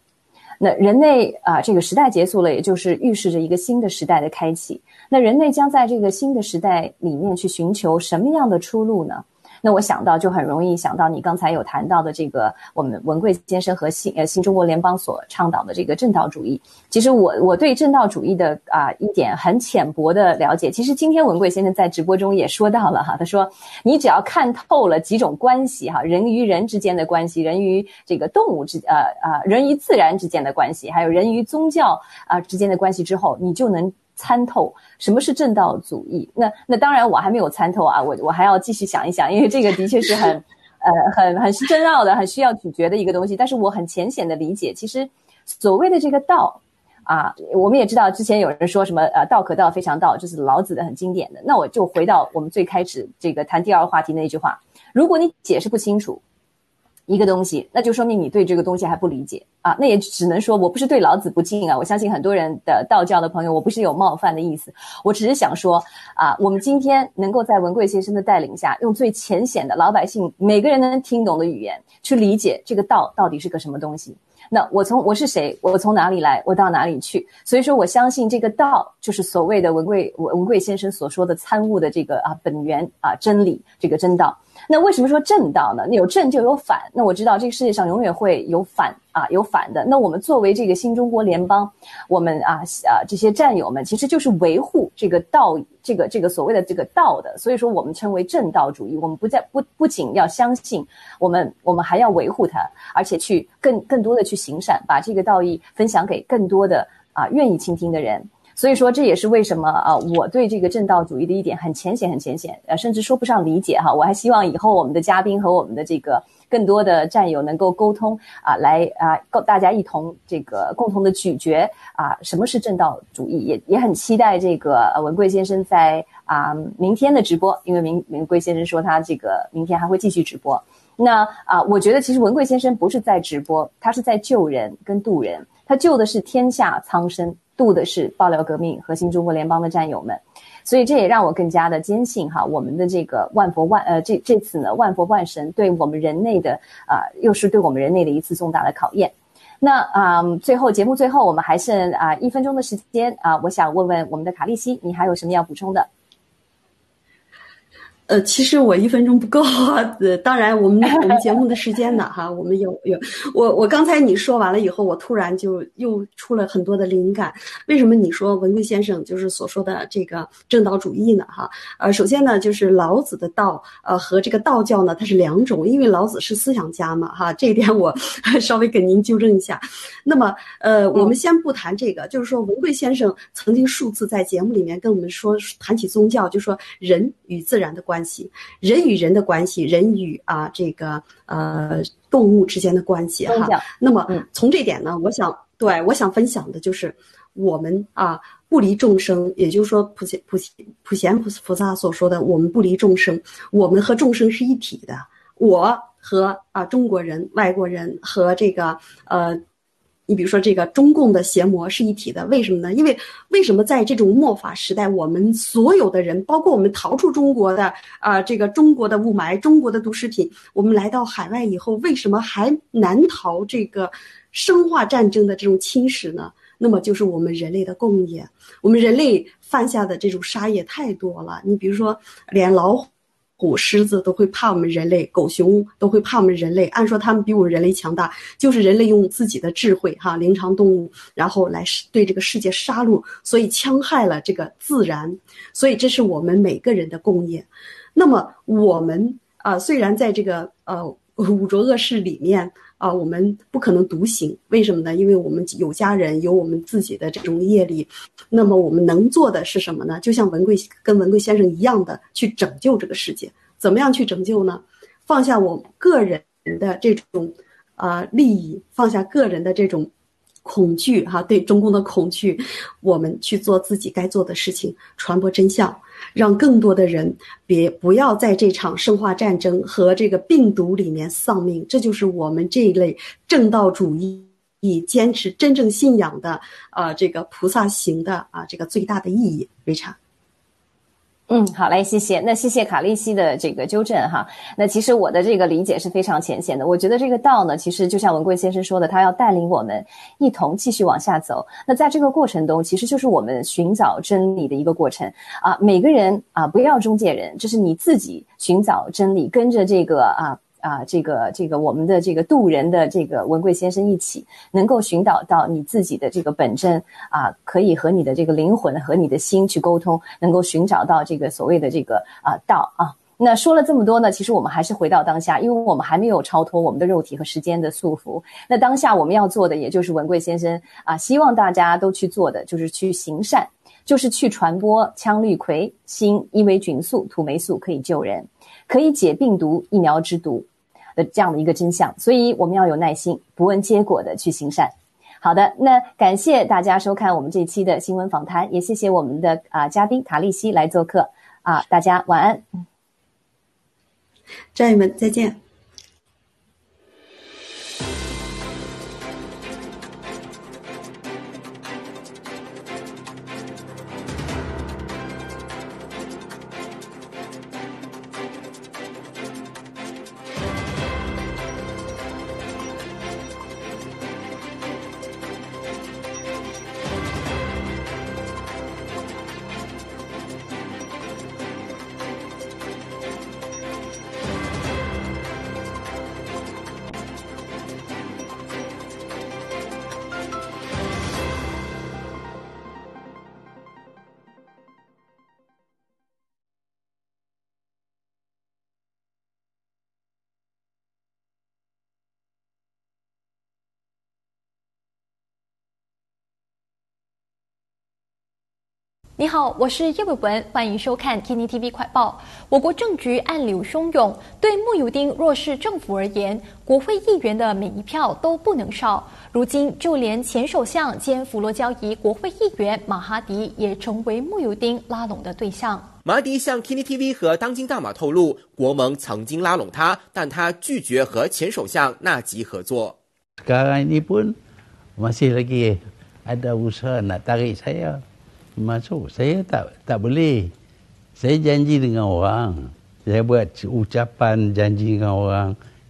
[SPEAKER 2] 那人类啊，这个时代结束了，也就是预示着一个新的时代的开启。那人类将在这个新的时代里面去寻求什么样的出路呢？那我想到就很容易想到你刚才有谈到的这个我们文贵先生和新呃新中国联邦所倡导的这个正道主义。其实我我对正道主义的啊一点很浅薄的了解。其实今天文贵先生在直播中也说到了哈，他说你只要看透了几种关系哈，人与人之间的关系，人与这个动物之呃呃人与自然之间的关系，还有人与宗教啊之间的关系之后，你就能。参透什么是正道主义？那那当然我还没有参透啊，我我还要继续想一想，因为这个的确是很 呃很很深奥的，很需要咀嚼的一个东西。但是我很浅显的理解，其实所谓的这个道啊，我们也知道之前有人说什么呃道可道非常道，就是老子的很经典的。那我就回到我们最开始这个谈第二个话题那一句话：如果你解释不清楚。一个东西，那就说明你对这个东西还不理解啊。那也只能说我不是对老子不敬啊。我相信很多人的道教的朋友，我不是有冒犯的意思，我只是想说啊，我们今天能够在文贵先生的带领下，用最浅显的老百姓每个人能听懂的语言去理解这个道到底是个什么东西。那我从我是谁，我从哪里来，我到哪里去？所以说，我相信这个道就是所谓的文贵文贵先生所说的参悟的这个啊本源啊真理这个真道。那为什么说正道呢？那有正就有反。那我知道这个世界上永远会有反啊，有反的。那我们作为这个新中国联邦，我们啊啊这些战友们，其实就是维护这个道，这个这个所谓的这个道的。所以说，我们称为正道主义。我们不再不不仅要相信，我们我们还要维护它，而且去更更多的去行善，把这个道义分享给更多的啊愿意倾听的人。所以说，这也是为什么啊，我对这个正道主义的一点很浅显、很浅显，呃，甚至说不上理解哈。我还希望以后我们的嘉宾和我们的这个更多的战友能够沟通啊，来啊，告大家一同这个共同的咀嚼啊，什么是正道主义？也也很期待这个文贵先生在啊明天的直播，因为明明贵先生说他这个明天还会继续直播。那啊，我觉得其实文贵先生不是在直播，他是在救人跟渡人，他救的是天下苍生。度的是爆料革命核心中国联邦的战友们，所以这也让我更加的坚信哈，我们的这个万佛万呃这这次呢万佛万神对我们人类的啊又是对我们人类的一次重大的考验。那啊最后节目最后我们还剩啊一分钟的时间啊，我想问问我们的卡利西，你还有什么要补充的？
[SPEAKER 3] 呃，其实我一分钟不够啊。呃，当然，我们我们节目的时间呢，哈，我们有有我我刚才你说完了以后，我突然就又出了很多的灵感。为什么你说文贵先生就是所说的这个正道主义呢？哈，呃，首先呢，就是老子的道，呃，和这个道教呢，它是两种，因为老子是思想家嘛，哈，这一点我 稍微给您纠正一下。那么，呃，我们先不谈这个，就是说文贵先生曾经数次在节目里面跟我们说，谈起宗教，就说人与自然的关。关系，人与人的关系，人与啊这个呃动物之间的关系哈。那么从这点呢，我想对我想分享的就是我们啊不离众生，也就是说普贤普贤普贤菩菩萨所说的我们不离众生，我们和众生是一体的。我和啊中国人、外国人和这个呃。你比如说，这个中共的邪魔是一体的，为什么呢？因为为什么在这种末法时代，我们所有的人，包括我们逃出中国的啊，这个中国的雾霾、中国的毒食品，我们来到海外以后，为什么还难逃这个生化战争的这种侵蚀呢？那么就是我们人类的共业，我们人类犯下的这种杀业太多了。你比如说，连老虎。虎、狮子都会怕我们人类，狗熊都会怕我们人类。按说他们比我们人类强大，就是人类用自己的智慧，哈，灵长动物，然后来对这个世界杀戮，所以戕害了这个自然。所以这是我们每个人的共业。那么我们啊，虽然在这个呃 五浊恶世里面。啊，我们不可能独行，为什么呢？因为我们有家人，有我们自己的这种业力。那么我们能做的是什么呢？就像文贵跟文贵先生一样的，去拯救这个世界。怎么样去拯救呢？放下我个人的这种啊利益，放下个人的这种恐惧，哈，对中共的恐惧，我们去做自己该做的事情，传播真相。让更多的人别不要在这场生化战争和这个病毒里面丧命，这就是我们这一类正道主义以坚持真正信仰的啊这个菩萨行的啊这个最大的意义。非常。
[SPEAKER 2] 嗯，好嘞，谢谢。那谢谢卡利西的这个纠正哈。那其实我的这个理解是非常浅显的。我觉得这个道呢，其实就像文贵先生说的，他要带领我们一同继续往下走。那在这个过程中，其实就是我们寻找真理的一个过程啊。每个人啊，不要中介人，就是你自己寻找真理，跟着这个啊。啊，这个这个，我们的这个渡人的这个文贵先生一起，能够寻找到你自己的这个本真啊，可以和你的这个灵魂和你的心去沟通，能够寻找到这个所谓的这个啊道啊。那说了这么多呢，其实我们还是回到当下，因为我们还没有超脱我们的肉体和时间的束缚。那当下我们要做的，也就是文贵先生啊，希望大家都去做的，就是去行善，就是去传播羟氯喹锌伊维菌素土霉素可以救人。可以解病毒疫苗之毒的这样的一个真相，所以我们要有耐心，不问结果的去行善。好的，那感谢大家收看我们这期的新闻访谈，也谢谢我们的啊嘉宾卡利西来做客啊，大家晚安，
[SPEAKER 3] 战友们再见。
[SPEAKER 4] 你好，我是叶伟文，欢迎收看 Kini TV 快报。我国政局暗流汹涌，对穆尤丁弱势政府而言，国会议员的每一票都不能少。如今，就连前首相兼弗罗交易国会议员马哈迪也成为穆尤丁拉拢的对象。
[SPEAKER 5] 马哈迪向 Kini TV 和当今大马透露，国盟曾经拉拢他，但他拒绝和前首相纳吉合作。
[SPEAKER 6] Sekarang ini pun masih lagi ada usaha nak tarik saya masuk. Saya tak tak boleh. Saya janji dengan orang. Saya buat ucapan janji dengan orang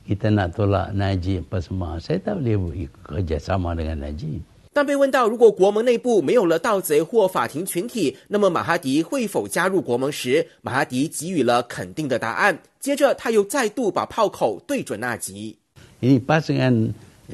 [SPEAKER 6] kita nak tolak Najib apa semua. Saya tak boleh kerjasama dengan Najib.
[SPEAKER 5] 但被问到如果国盟内部没有了盗贼或法庭群体，那么马哈迪会否加入国盟时，马哈迪给予了肯定的答案。接着，他又再度把炮口对准纳吉。
[SPEAKER 6] Ini pas dengan